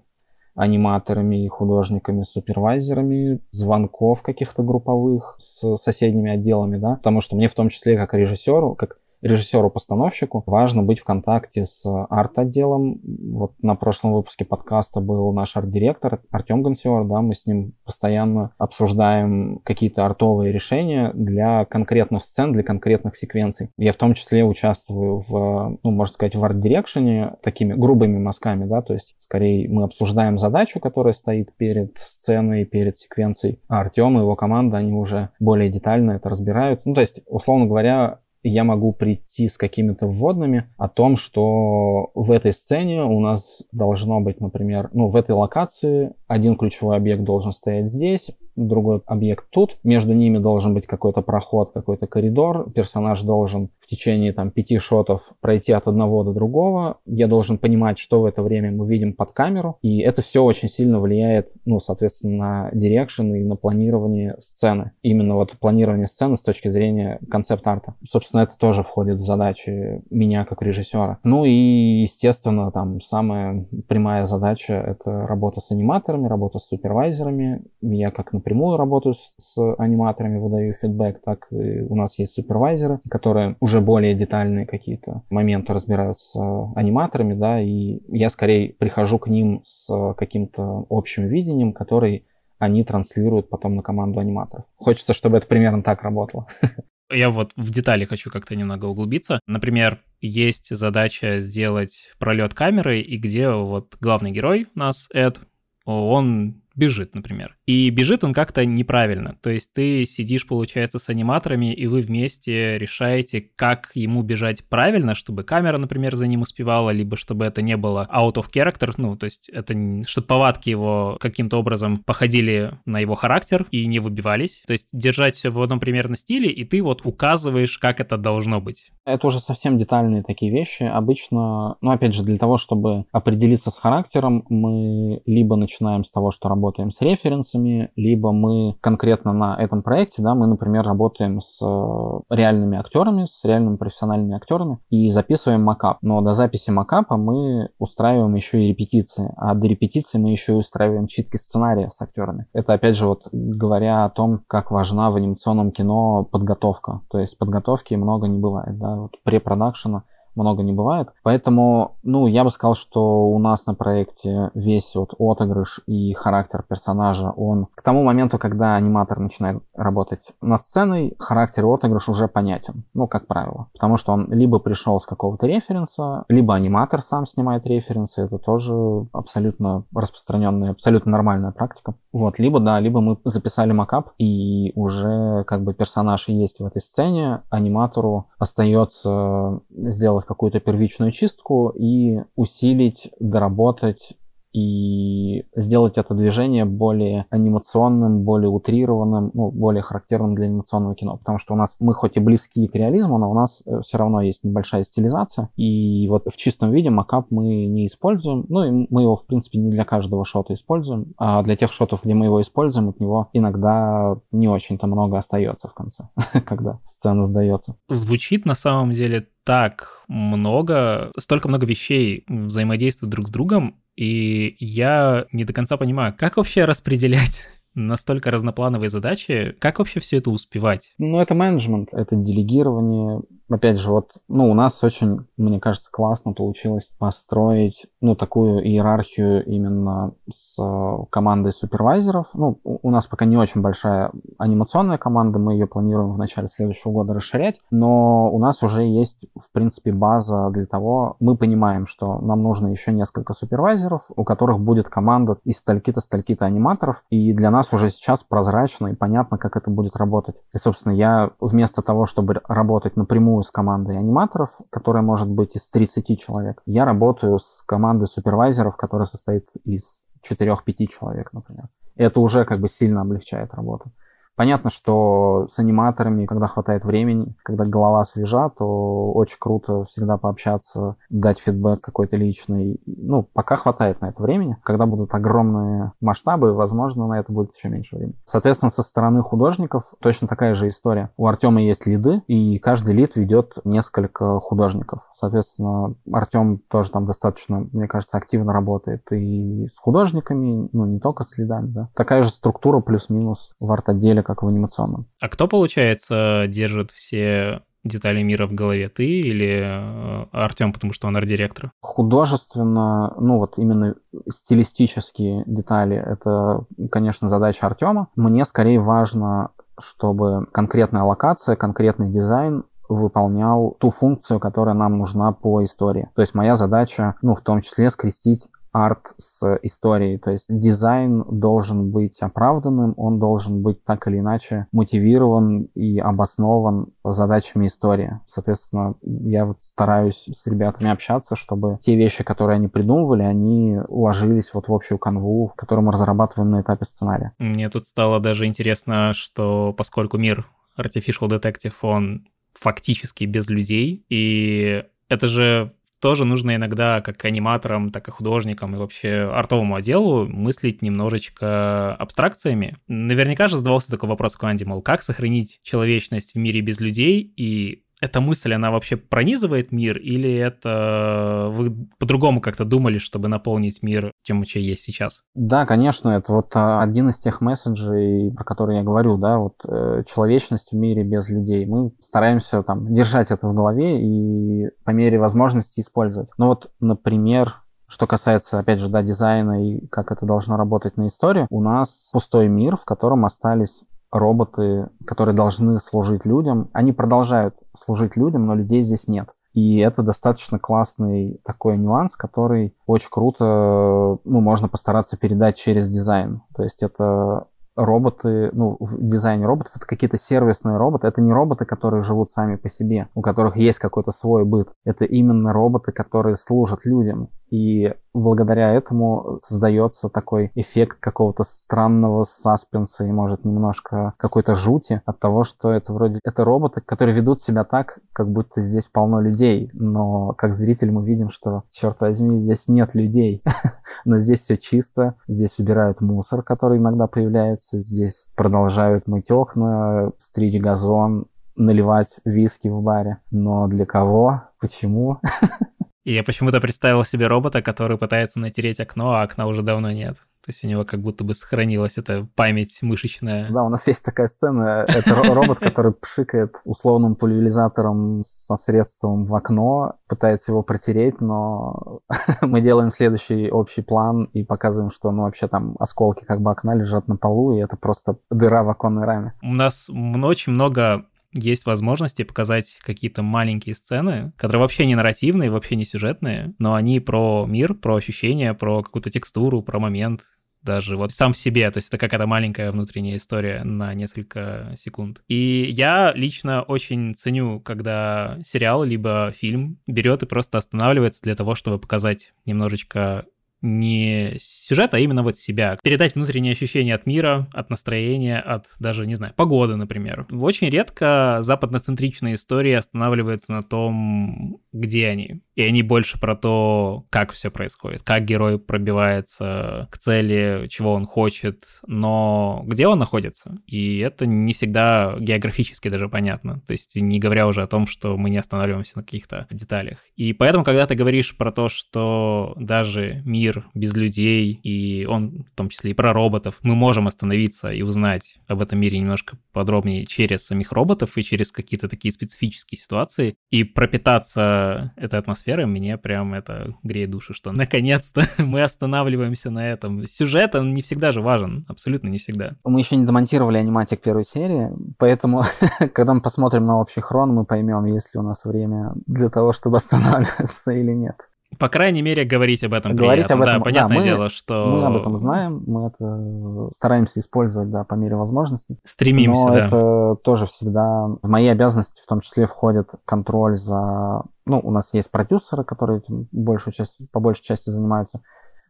Speaker 2: аниматорами и художниками, супервайзерами, звонков каких-то групповых с соседними отделами, да, потому что мне в том числе как режиссеру, как режиссеру-постановщику важно быть в контакте с арт-отделом. Вот на прошлом выпуске подкаста был наш арт-директор Артем Гансиор, да, мы с ним постоянно обсуждаем какие-то артовые решения для конкретных сцен, для конкретных секвенций. Я в том числе участвую в, ну, можно сказать, в арт-дирекшене такими грубыми мазками, да, то есть скорее мы обсуждаем задачу, которая стоит перед сценой, перед секвенцией, а Артем и его команда, они уже более детально это разбирают. Ну, то есть, условно говоря, я могу прийти с какими-то вводными о том, что в этой сцене у нас должно быть, например, ну, в этой локации один ключевой объект должен стоять здесь, другой объект тут, между ними должен быть какой-то проход, какой-то коридор, персонаж должен в течение там пяти шотов пройти от одного до другого, я должен понимать, что в это время мы видим под камеру, и это все очень сильно влияет, ну, соответственно, на direction и на планирование сцены. Именно вот планирование сцены с точки зрения концепт-арта. Собственно, это тоже входит в задачи меня как режиссера. Ну и, естественно, там самая прямая задача — это работа с аниматорами, работа с супервайзерами. Я как, напрямую работаю с, с аниматорами, выдаю фидбэк, так и у нас есть супервайзеры, которые уже более детальные какие-то моменты разбирают с аниматорами, да, и я скорее прихожу к ним с каким-то общим видением, который они транслируют потом на команду аниматоров. Хочется, чтобы это примерно так работало.
Speaker 1: Я вот в детали хочу как-то немного углубиться. Например, есть задача сделать пролет камеры, и где вот главный герой у нас, Эд, он бежит, например. И бежит он как-то неправильно. То есть ты сидишь, получается, с аниматорами, и вы вместе решаете, как ему бежать правильно, чтобы камера, например, за ним успевала, либо чтобы это не было out of character, ну, то есть это, чтобы повадки его каким-то образом походили на его характер и не выбивались. То есть держать все в одном примерно стиле, и ты вот указываешь, как это должно быть.
Speaker 2: Это уже совсем детальные такие вещи. Обычно, ну, опять же, для того, чтобы определиться с характером, мы либо начинаем с того, что работаем работаем с референсами, либо мы конкретно на этом проекте, да, мы, например, работаем с э, реальными актерами, с реальными профессиональными актерами и записываем макап. Но до записи макапа мы устраиваем еще и репетиции, а до репетиции мы еще и устраиваем читки сценария с актерами. Это, опять же, вот говоря о том, как важна в анимационном кино подготовка. То есть подготовки много не бывает, да, вот препродакшена много не бывает. Поэтому, ну, я бы сказал, что у нас на проекте весь вот отыгрыш и характер персонажа, он к тому моменту, когда аниматор начинает работать над сценой, характер и отыгрыш уже понятен, ну, как правило. Потому что он либо пришел с какого-то референса, либо аниматор сам снимает референсы, это тоже абсолютно распространенная, абсолютно нормальная практика. Вот, либо, да, либо мы записали макап, и уже как бы персонаж есть в этой сцене, аниматору остается сделать сделать какую-то первичную чистку и усилить, доработать и сделать это движение более анимационным, более утрированным, ну, более характерным для анимационного кино. Потому что у нас, мы хоть и близки к реализму, но у нас э, все равно есть небольшая стилизация. И вот в чистом виде макап мы не используем. Ну, и мы его, в принципе, не для каждого шота используем. А для тех шотов, где мы его используем, от него иногда не очень-то много остается в конце, когда сцена сдается.
Speaker 1: Звучит на самом деле так много, столько много вещей взаимодействуют друг с другом, и я не до конца понимаю, как вообще распределять настолько разноплановые задачи, как вообще все это успевать?
Speaker 2: Ну, это менеджмент, это делегирование, опять же, вот, ну, у нас очень, мне кажется, классно получилось построить, ну, такую иерархию именно с э, командой супервайзеров. Ну, у нас пока не очень большая анимационная команда, мы ее планируем в начале следующего года расширять, но у нас уже есть, в принципе, база для того, мы понимаем, что нам нужно еще несколько супервайзеров, у которых будет команда из стальки-то, стальки-то аниматоров, и для нас уже сейчас прозрачно и понятно, как это будет работать. И, собственно, я вместо того, чтобы работать напрямую с командой аниматоров, которая может быть из 30 человек. Я работаю с командой супервайзеров, которая состоит из 4-5 человек, например. Это уже как бы сильно облегчает работу. Понятно, что с аниматорами, когда хватает времени, когда голова свежа, то очень круто всегда пообщаться, дать фидбэк какой-то личный. Ну, пока хватает на это времени. Когда будут огромные масштабы, возможно, на это будет еще меньше времени. Соответственно, со стороны художников точно такая же история. У Артема есть лиды, и каждый лид ведет несколько художников. Соответственно, Артем тоже там достаточно, мне кажется, активно работает и с художниками, ну, не только с лидами, да. Такая же структура плюс-минус в арт-отделе, как в анимационном.
Speaker 1: А кто, получается, держит все детали мира в голове? Ты или э, Артем, потому что он арт-директор?
Speaker 2: Художественно, ну вот именно стилистические детали, это, конечно, задача Артема. Мне скорее важно, чтобы конкретная локация, конкретный дизайн выполнял ту функцию, которая нам нужна по истории. То есть моя задача, ну, в том числе, скрестить арт с историей. То есть дизайн должен быть оправданным, он должен быть так или иначе мотивирован и обоснован задачами истории. Соответственно, я вот стараюсь с ребятами общаться, чтобы те вещи, которые они придумывали, они уложились вот в общую канву, которую мы разрабатываем на этапе сценария.
Speaker 1: Мне тут стало даже интересно, что поскольку мир Artificial Detective, он фактически без людей, и это же тоже нужно иногда как аниматорам, так и художникам и вообще артовому отделу мыслить немножечко абстракциями. Наверняка же задавался такой вопрос в команде, мол, как сохранить человечность в мире без людей и эта мысль, она вообще пронизывает мир, или это вы по-другому как-то думали, чтобы наполнить мир тем, что есть сейчас?
Speaker 2: Да, конечно, это вот а, один из тех месседжей, про которые я говорю, да, вот э, человечность в мире без людей. Мы стараемся там держать это в голове и по мере возможности использовать. Ну вот, например, что касается, опять же, да, дизайна и как это должно работать на историю, у нас пустой мир, в котором остались роботы, которые должны служить людям, они продолжают служить людям, но людей здесь нет. И это достаточно классный такой нюанс, который очень круто, ну, можно постараться передать через дизайн. То есть это роботы, ну, в дизайне роботов это какие-то сервисные роботы. Это не роботы, которые живут сами по себе, у которых есть какой-то свой быт. Это именно роботы, которые служат людям. И благодаря этому создается такой эффект какого-то странного саспенса и, может, немножко какой-то жути от того, что это вроде... Это роботы, которые ведут себя так, как будто здесь полно людей. Но как зритель мы видим, что, черт возьми, здесь нет людей. Но здесь все чисто, здесь убирают мусор, который иногда появляется, здесь продолжают мыть окна, стричь газон, наливать виски в баре. Но для кого? Почему?
Speaker 1: И я почему-то представил себе робота, который пытается натереть окно, а окна уже давно нет. То есть у него как будто бы сохранилась эта память мышечная.
Speaker 2: Да, у нас есть такая сцена. Это робот, который пшикает условным пульверизатором со средством в окно, пытается его протереть, но мы делаем следующий общий план и показываем, что ну вообще там осколки как бы окна лежат на полу, и это просто дыра в оконной раме.
Speaker 1: У нас очень много есть возможности показать какие-то маленькие сцены, которые вообще не нарративные, вообще не сюжетные, но они про мир, про ощущения, про какую-то текстуру, про момент, даже вот сам в себе, то есть это какая-то маленькая внутренняя история на несколько секунд. И я лично очень ценю, когда сериал либо фильм берет и просто останавливается для того, чтобы показать немножечко не сюжет, а именно вот себя. Передать внутренние ощущения от мира, от настроения, от даже, не знаю, погоды, например. Очень редко западноцентричные истории останавливаются на том, где они. И они больше про то, как все происходит, как герой пробивается к цели, чего он хочет, но где он находится. И это не всегда географически даже понятно. То есть не говоря уже о том, что мы не останавливаемся на каких-то деталях. И поэтому, когда ты говоришь про то, что даже мир без людей, и он в том числе и про роботов, мы можем остановиться и узнать об этом мире немножко подробнее через самих роботов и через какие-то такие специфические ситуации, и пропитаться этой атмосферой мне прям это греет душу, что наконец-то мы останавливаемся на этом. Сюжет, он не всегда же важен, абсолютно не всегда.
Speaker 2: Мы еще не демонтировали аниматик первой серии, поэтому, когда мы посмотрим на общий хрон, мы поймем, есть ли у нас время для того, чтобы останавливаться или нет.
Speaker 1: По крайней мере, говорить об этом
Speaker 2: говорить
Speaker 1: приятно.
Speaker 2: об этом,
Speaker 1: да, понятное
Speaker 2: да, мы,
Speaker 1: дело, что...
Speaker 2: Мы об этом знаем, мы это стараемся использовать, да, по мере возможностей.
Speaker 1: Стремимся,
Speaker 2: Но
Speaker 1: да.
Speaker 2: это тоже всегда в мои обязанности в том числе входит контроль за... Ну, у нас есть продюсеры, которые этим большую часть, по большей части занимаются.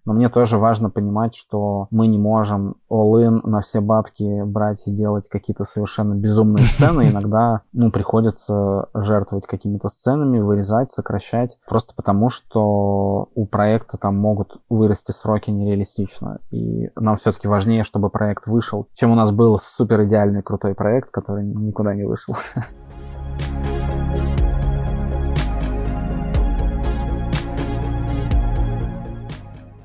Speaker 2: Но мне тоже важно понимать, что мы не можем all-in на все бабки брать и делать какие-то совершенно безумные сцены. Иногда, ну, приходится жертвовать какими-то сценами, вырезать, сокращать, просто потому что у проекта там могут вырасти сроки нереалистично. И нам все-таки важнее, чтобы проект вышел, чем у нас был супер идеальный крутой проект, который никуда не вышел.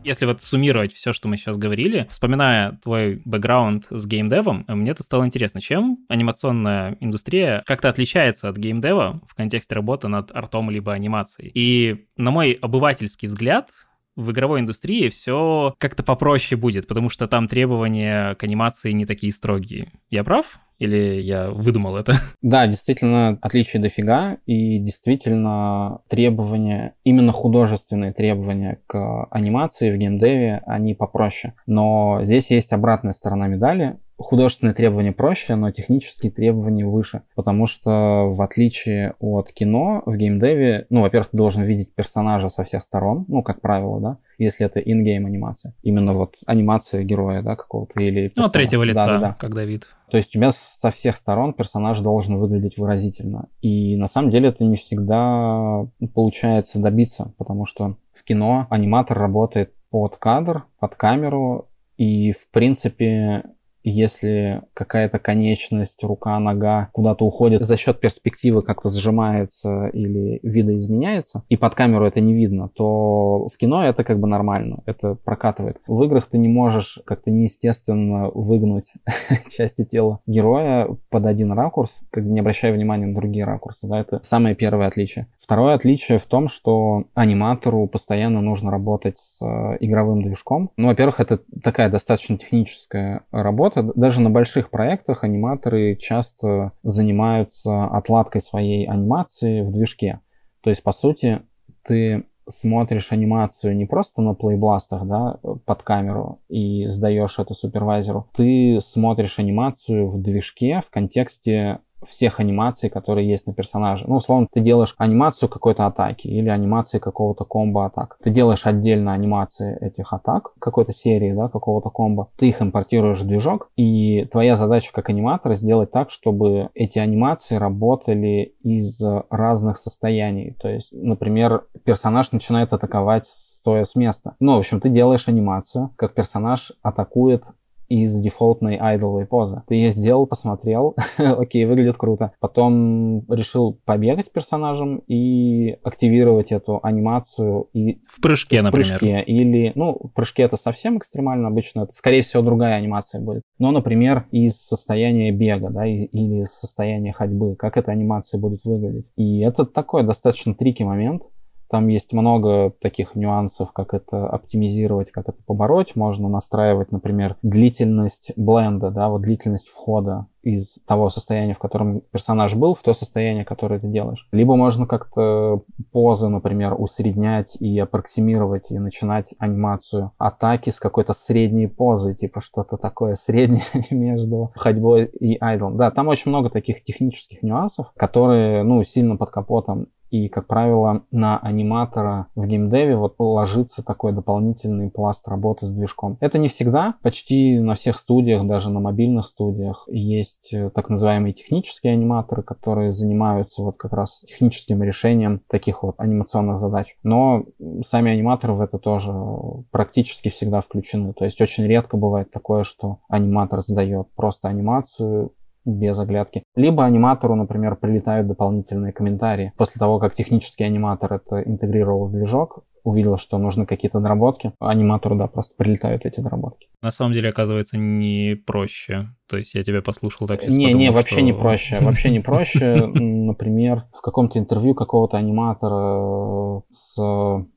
Speaker 1: Если вот суммировать все, что мы сейчас говорили, вспоминая твой бэкграунд с геймдевом, мне тут стало интересно, чем анимационная индустрия как-то отличается от геймдева в контексте работы над артом либо анимацией. И на мой обывательский взгляд, в игровой индустрии все как-то попроще будет, потому что там требования к анимации не такие строгие. Я прав? Или я выдумал это?
Speaker 2: Да, действительно, отличий дофига, и действительно требования, именно художественные требования к анимации в геймдеве, они попроще. Но здесь есть обратная сторона медали художественные требования проще, но технические требования выше. Потому что в отличие от кино, в геймдеве, ну, во-первых, ты должен видеть персонажа со всех сторон, ну, как правило, да, если это in-game анимация. Именно вот анимация героя, да, какого-то или...
Speaker 1: Персонажа. Ну, третьего лица, да, да, да. когда вид.
Speaker 2: То есть у тебя со всех сторон персонаж должен выглядеть выразительно. И на самом деле это не всегда получается добиться, потому что в кино аниматор работает под кадр, под камеру, и, в принципе, если какая-то конечность, рука, нога куда-то уходит за счет перспективы как-то сжимается или видоизменяется, и под камеру это не видно, то в кино это как бы нормально, это прокатывает. В играх ты не можешь как-то неестественно выгнуть части тела героя под один ракурс, как бы не обращая внимания на другие ракурсы. Да, это самое первое отличие. Второе отличие в том, что аниматору постоянно нужно работать с э, игровым движком. Ну, во-первых, это такая достаточно техническая работа. Даже на больших проектах аниматоры часто занимаются отладкой своей анимации в движке. То есть, по сути, ты смотришь анимацию не просто на плейбластах, да, под камеру и сдаешь это супервайзеру, ты смотришь анимацию в движке в контексте всех анимаций, которые есть на персонаже. Ну, условно, ты делаешь анимацию какой-то атаки или анимации какого-то комбо атак. Ты делаешь отдельно анимации этих атак, какой-то серии, да, какого-то комбо. Ты их импортируешь в движок, и твоя задача как аниматора сделать так, чтобы эти анимации работали из разных состояний. То есть, например, персонаж начинает атаковать стоя с места. Ну, в общем, ты делаешь анимацию, как персонаж атакует из дефолтной айдоловой позы. Ты ее сделал, посмотрел, окей, выглядит круто. Потом решил побегать персонажем и активировать эту анимацию и
Speaker 1: в прыжке, в например. Прыжке.
Speaker 2: Или, ну, в прыжке это совсем экстремально, обычно это, скорее всего, другая анимация будет. Но, например, из состояния бега, да, или из состояния ходьбы, как эта анимация будет выглядеть. И это такой достаточно трики момент, там есть много таких нюансов, как это оптимизировать, как это побороть. Можно настраивать, например, длительность бленда, да, вот длительность входа из того состояния, в котором персонаж был, в то состояние, которое ты делаешь. Либо можно как-то позы, например, усреднять и аппроксимировать, и начинать анимацию атаки с какой-то средней позы, типа что-то такое среднее между ходьбой и айдлом. Да, там очень много таких технических нюансов, которые, ну, сильно под капотом и, как правило, на аниматора в геймдеве вот ложится такой дополнительный пласт работы с движком. Это не всегда, почти на всех студиях, даже на мобильных студиях есть э, так называемые технические аниматоры, которые занимаются вот как раз техническим решением таких вот анимационных задач. Но сами аниматоры в это тоже практически всегда включены. То есть очень редко бывает такое, что аниматор сдает просто анимацию, без оглядки. Либо аниматору, например, прилетают дополнительные комментарии. После того, как технический аниматор это интегрировал в движок, увидел, что нужны какие-то доработки, аниматору, да, просто прилетают эти доработки.
Speaker 1: На самом деле, оказывается, не проще. То есть я тебя послушал так
Speaker 2: сейчас. Не, подумал, не, вообще что... не проще. Вообще не проще. Например, в каком-то интервью какого-то аниматора с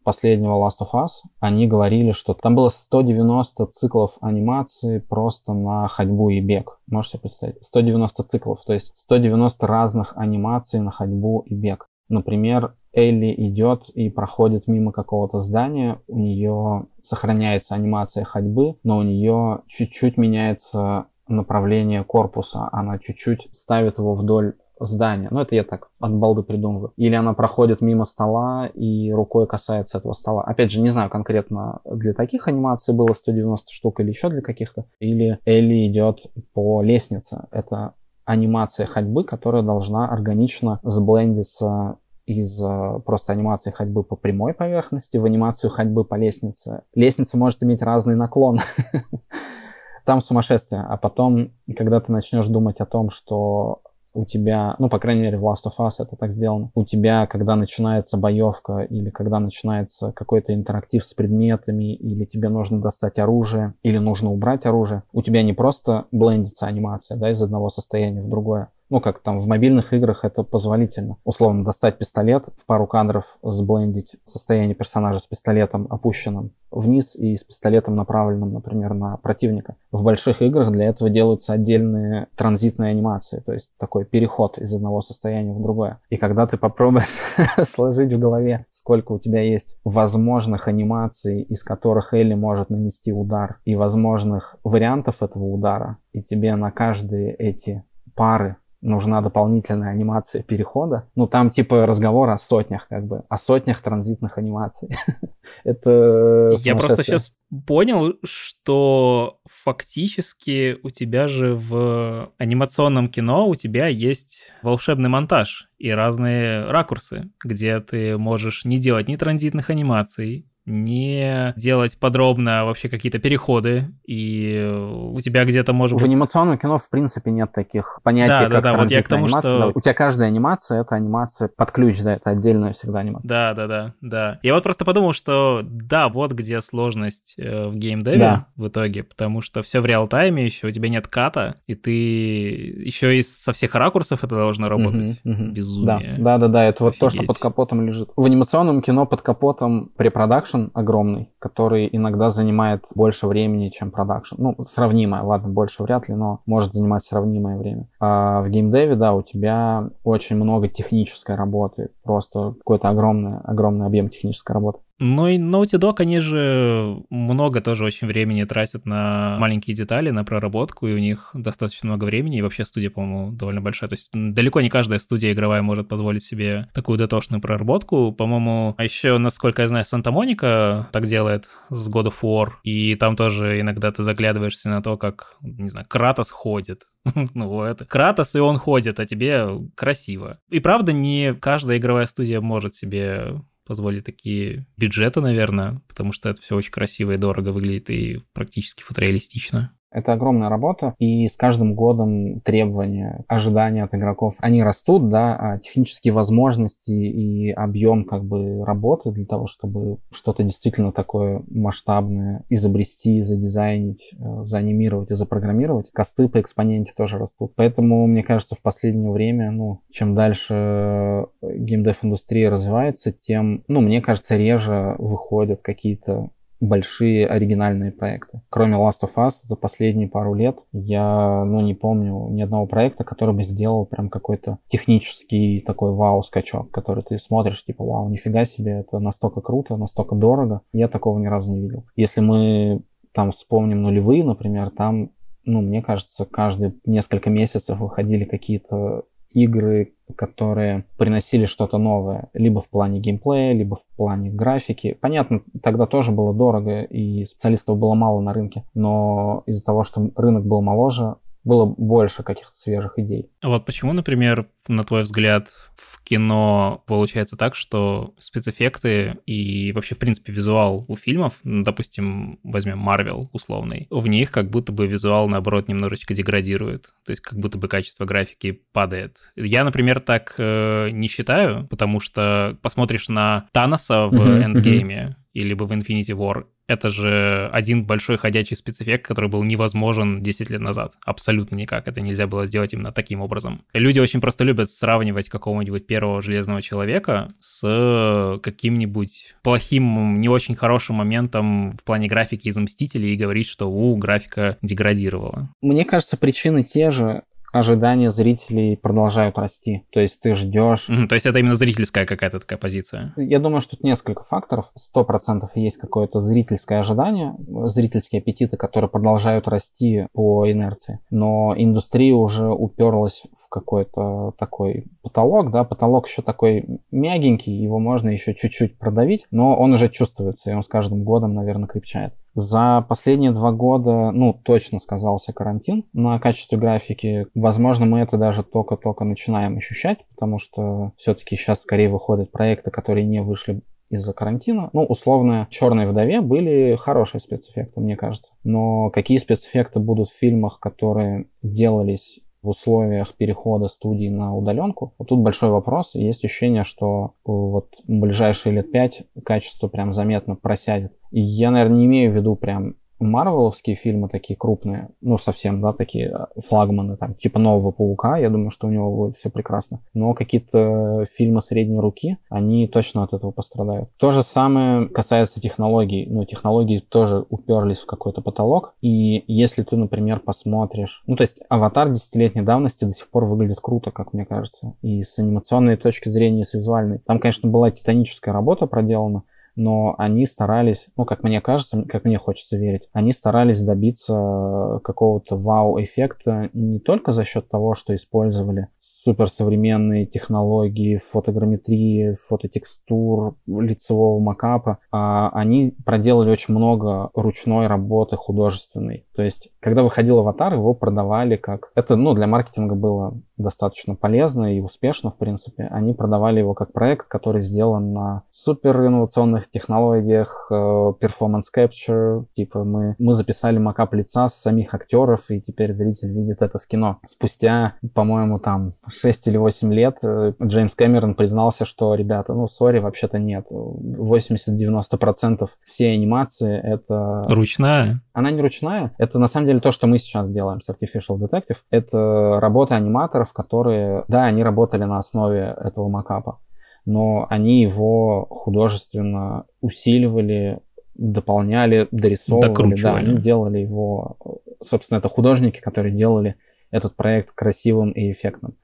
Speaker 2: последнего Last of Us они говорили, что там было 190 циклов анимации просто на ходьбу и бег. Можете представить? 190 циклов, то есть 190 разных анимаций на ходьбу и бег. Например, Элли идет и проходит мимо какого-то здания, у нее сохраняется анимация ходьбы, но у нее чуть-чуть меняется направление корпуса, она чуть-чуть ставит его вдоль здания. Ну, это я так от балды придумываю. Или она проходит мимо стола и рукой касается этого стола. Опять же, не знаю конкретно для таких анимаций было 190 штук или еще для каких-то. Или Элли идет по лестнице. Это анимация ходьбы, которая должна органично сблендиться из э, просто анимации ходьбы по прямой поверхности в анимацию ходьбы по лестнице. Лестница может иметь разный наклон. Там сумасшествие. А потом, когда ты начнешь думать о том, что у тебя, ну, по крайней мере, в Last of Us это так сделано, у тебя, когда начинается боевка или когда начинается какой-то интерактив с предметами, или тебе нужно достать оружие, или нужно убрать оружие, у тебя не просто блендится анимация, да, из одного состояния в другое, ну, как там в мобильных играх это позволительно. Условно, достать пистолет, в пару кадров сблендить состояние персонажа с пистолетом опущенным вниз и с пистолетом направленным, например, на противника. В больших играх для этого делаются отдельные транзитные анимации, то есть такой переход из одного состояния в другое. И когда ты попробуешь сложить в голове, сколько у тебя есть возможных анимаций, из которых Элли может нанести удар, и возможных вариантов этого удара, и тебе на каждые эти пары нужна дополнительная анимация перехода. Ну, там типа разговор о сотнях, как бы, о сотнях транзитных анимаций. Это
Speaker 1: Я просто сейчас понял, что фактически у тебя же в анимационном кино у тебя есть волшебный монтаж и разные ракурсы, где ты можешь не делать ни транзитных анимаций, не делать подробно вообще какие-то переходы, и у тебя где-то может
Speaker 2: быть... В анимационном кино, в принципе, нет таких понятий, да, как да, да, вот я к тому, анимация. Что... У тебя каждая анимация — это анимация под ключ, да, это отдельная всегда анимация.
Speaker 1: Да, да, да, да. Я вот просто подумал, что да, вот где сложность э, в геймдеве да. в итоге, потому что все в реал-тайме, еще у тебя нет ката, и ты еще и со всех ракурсов это должно работать. Угу, угу. Безумие.
Speaker 2: Да, да, да, да, это Офигеть. вот то, что под капотом лежит. В анимационном кино под капотом препродакшн, препродакшн огромный, который иногда занимает больше времени, чем продакшн. Ну, сравнимое, ладно, больше вряд ли, но может занимать сравнимое время. А в геймдеве, да, у тебя очень много технической работы, просто какой-то огромный, огромный объем технической работы.
Speaker 1: Ну и Naughty Dog, они же много тоже очень времени тратят на маленькие детали, на проработку, и у них достаточно много времени, и вообще студия, по-моему, довольно большая. То есть далеко не каждая студия игровая может позволить себе такую дотошную проработку. По-моему, а еще, насколько я знаю, Санта-Моника так делает с God of War, и там тоже иногда ты заглядываешься на то, как, не знаю, Кратос ходит, ну, это Кратос, и он ходит, а тебе красиво. И правда, не каждая игровая студия может себе позволить такие бюджеты, наверное, потому что это все очень красиво и дорого выглядит и практически фотореалистично.
Speaker 2: Это огромная работа, и с каждым годом требования, ожидания от игроков, они растут, да, а технические возможности и объем как бы работы для того, чтобы что-то действительно такое масштабное изобрести, задизайнить, э, заанимировать и запрограммировать, косты по экспоненте тоже растут. Поэтому, мне кажется, в последнее время, ну, чем дальше геймдев-индустрия развивается, тем, ну, мне кажется, реже выходят какие-то большие оригинальные проекты. Кроме Last of Us, за последние пару лет я, ну, не помню ни одного проекта, который бы сделал прям какой-то технический такой вау-скачок, который ты смотришь, типа, вау, нифига себе, это настолько круто, настолько дорого. Я такого ни разу не видел. Если мы там вспомним нулевые, например, там ну, мне кажется, каждые несколько месяцев выходили какие-то игры, которые приносили что-то новое, либо в плане геймплея, либо в плане графики. Понятно, тогда тоже было дорого, и специалистов было мало на рынке, но из-за того, что рынок был моложе, было больше каких-то свежих идей.
Speaker 1: А вот почему, например, на твой взгляд, в кино получается так, что спецэффекты и вообще, в принципе, визуал у фильмов, ну, допустим, возьмем Марвел условный, в них как будто бы визуал, наоборот, немножечко деградирует, то есть как будто бы качество графики падает. Я, например, так э, не считаю, потому что посмотришь на Таноса в Эндгейме, или либо в Infinity War, это же один большой ходячий спецэффект, который был невозможен 10 лет назад. Абсолютно никак. Это нельзя было сделать именно таким образом. Люди очень просто любят сравнивать какого-нибудь первого Железного Человека с каким-нибудь плохим, не очень хорошим моментом в плане графики из Мстителей и говорить, что у, графика деградировала.
Speaker 2: Мне кажется, причины те же ожидания зрителей продолжают расти. То есть ты ждешь...
Speaker 1: Mm, то есть это именно зрительская какая-то такая позиция?
Speaker 2: Я думаю, что тут несколько факторов. Сто процентов есть какое-то зрительское ожидание, зрительские аппетиты, которые продолжают расти по инерции. Но индустрия уже уперлась в какой-то такой потолок, да, потолок еще такой мягенький, его можно еще чуть-чуть продавить, но он уже чувствуется, и он с каждым годом, наверное, крепчает. За последние два года, ну, точно сказался карантин на качестве графики, Возможно, мы это даже только-только начинаем ощущать, потому что все-таки сейчас скорее выходят проекты, которые не вышли из-за карантина. Ну, условно, «Черной вдове» были хорошие спецэффекты, мне кажется. Но какие спецэффекты будут в фильмах, которые делались в условиях перехода студии на удаленку. Вот тут большой вопрос. Есть ощущение, что вот в ближайшие лет пять качество прям заметно просядет. И я, наверное, не имею в виду прям марвеловские фильмы такие крупные, ну, совсем, да, такие э, флагманы, там, типа Нового Паука, я думаю, что у него будет все прекрасно. Но какие-то фильмы средней руки, они точно от этого пострадают. То же самое касается технологий. Ну, технологии тоже уперлись в какой-то потолок. И если ты, например, посмотришь... Ну, то есть «Аватар» десятилетней давности до сих пор выглядит круто, как мне кажется. И с анимационной точки зрения, и с визуальной. Там, конечно, была титаническая работа проделана, но они старались, ну, как мне кажется, как мне хочется верить, они старались добиться какого-то вау-эффекта не только за счет того, что использовали суперсовременные технологии фотограмметрии, фототекстур, лицевого макапа, а они проделали очень много ручной работы художественной. То есть, когда выходил аватар, его продавали как... Это, ну, для маркетинга было достаточно полезно и успешно, в принципе. Они продавали его как проект, который сделан на супер инновационных технологиях, э, performance capture, типа мы, мы записали макап лица с самих актеров, и теперь зритель видит это в кино. Спустя, по-моему, там 6 или 8 лет э, Джеймс Кэмерон признался, что, ребята, ну, сори, вообще-то нет. 80-90% всей анимации это...
Speaker 1: Ручная?
Speaker 2: Она не ручная. Это на самом деле то, что мы сейчас делаем с Artificial Detective. Это работа аниматоров, которые, да, они работали на основе этого макапа, но они его художественно усиливали, дополняли, дорисовывали. Да, они делали его... Собственно, это художники, которые делали этот проект красивым и эффектным.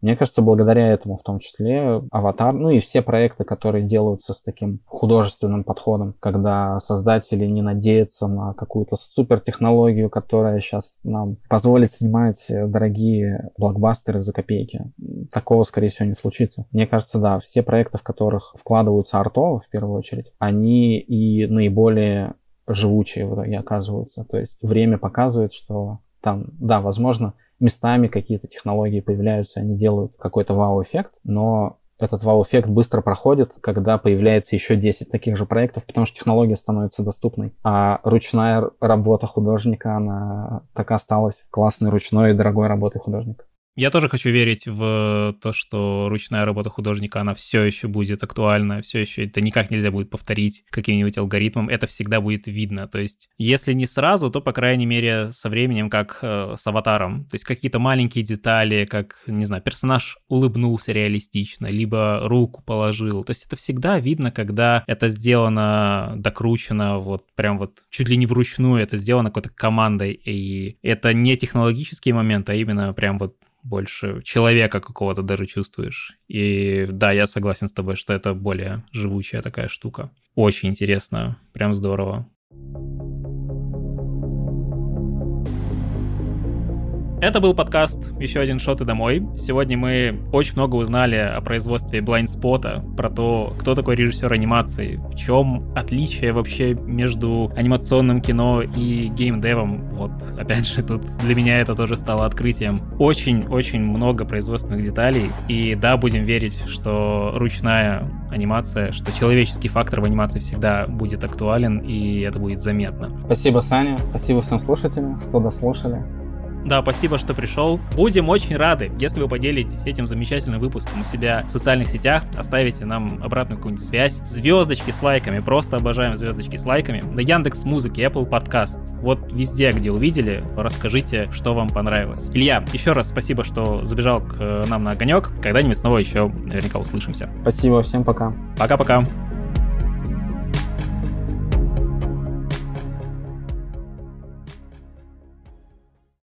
Speaker 2: Мне кажется, благодаря этому в том числе аватар, ну и все проекты, которые делаются с таким художественным подходом, когда создатели не надеются на какую-то супер технологию, которая сейчас нам позволит снимать дорогие блокбастеры за копейки. Такого, скорее всего, не случится. Мне кажется, да, все проекты, в которых вкладываются артовы, в первую очередь, они и наиболее живучие в итоге оказываются. То есть время показывает, что там, да, возможно, местами какие-то технологии появляются, они делают какой-то вау-эффект, но этот вау-эффект быстро проходит, когда появляется еще 10 таких же проектов, потому что технология становится доступной. А ручная работа художника, она так осталась классной ручной и дорогой работой художника.
Speaker 1: Я тоже хочу верить в то, что ручная работа художника, она все еще будет актуальна, все еще это никак нельзя будет повторить каким-нибудь алгоритмом, это всегда будет видно. То есть, если не сразу, то, по крайней мере, со временем, как э, с аватаром. То есть, какие-то маленькие детали, как, не знаю, персонаж улыбнулся реалистично, либо руку положил. То есть, это всегда видно, когда это сделано, докручено, вот прям вот чуть ли не вручную, это сделано какой-то командой. И это не технологический момент, а именно прям вот больше человека какого-то даже чувствуешь. И да, я согласен с тобой, что это более живучая такая штука. Очень интересно, прям здорово. Это был подкаст «Еще один шот и домой». Сегодня мы очень много узнали о производстве Blindspot, про то, кто такой режиссер анимации, в чем отличие вообще между анимационным кино и геймдевом. Вот, опять же, тут для меня это тоже стало открытием. Очень-очень много производственных деталей, и да, будем верить, что ручная анимация, что человеческий фактор в анимации всегда будет актуален, и это будет заметно.
Speaker 2: Спасибо, Саня. Спасибо всем слушателям, что дослушали.
Speaker 1: Да, спасибо, что пришел. Будем очень рады, если вы поделитесь этим замечательным выпуском у себя в социальных сетях, оставите нам обратную какую-нибудь связь, звездочки с лайками, просто обожаем звездочки с лайками, на Яндекс Музыке, Apple Podcast, вот везде, где увидели, расскажите, что вам понравилось. Илья, еще раз спасибо, что забежал к нам на огонек, когда-нибудь снова еще наверняка услышимся.
Speaker 2: Спасибо, всем пока.
Speaker 1: Пока-пока.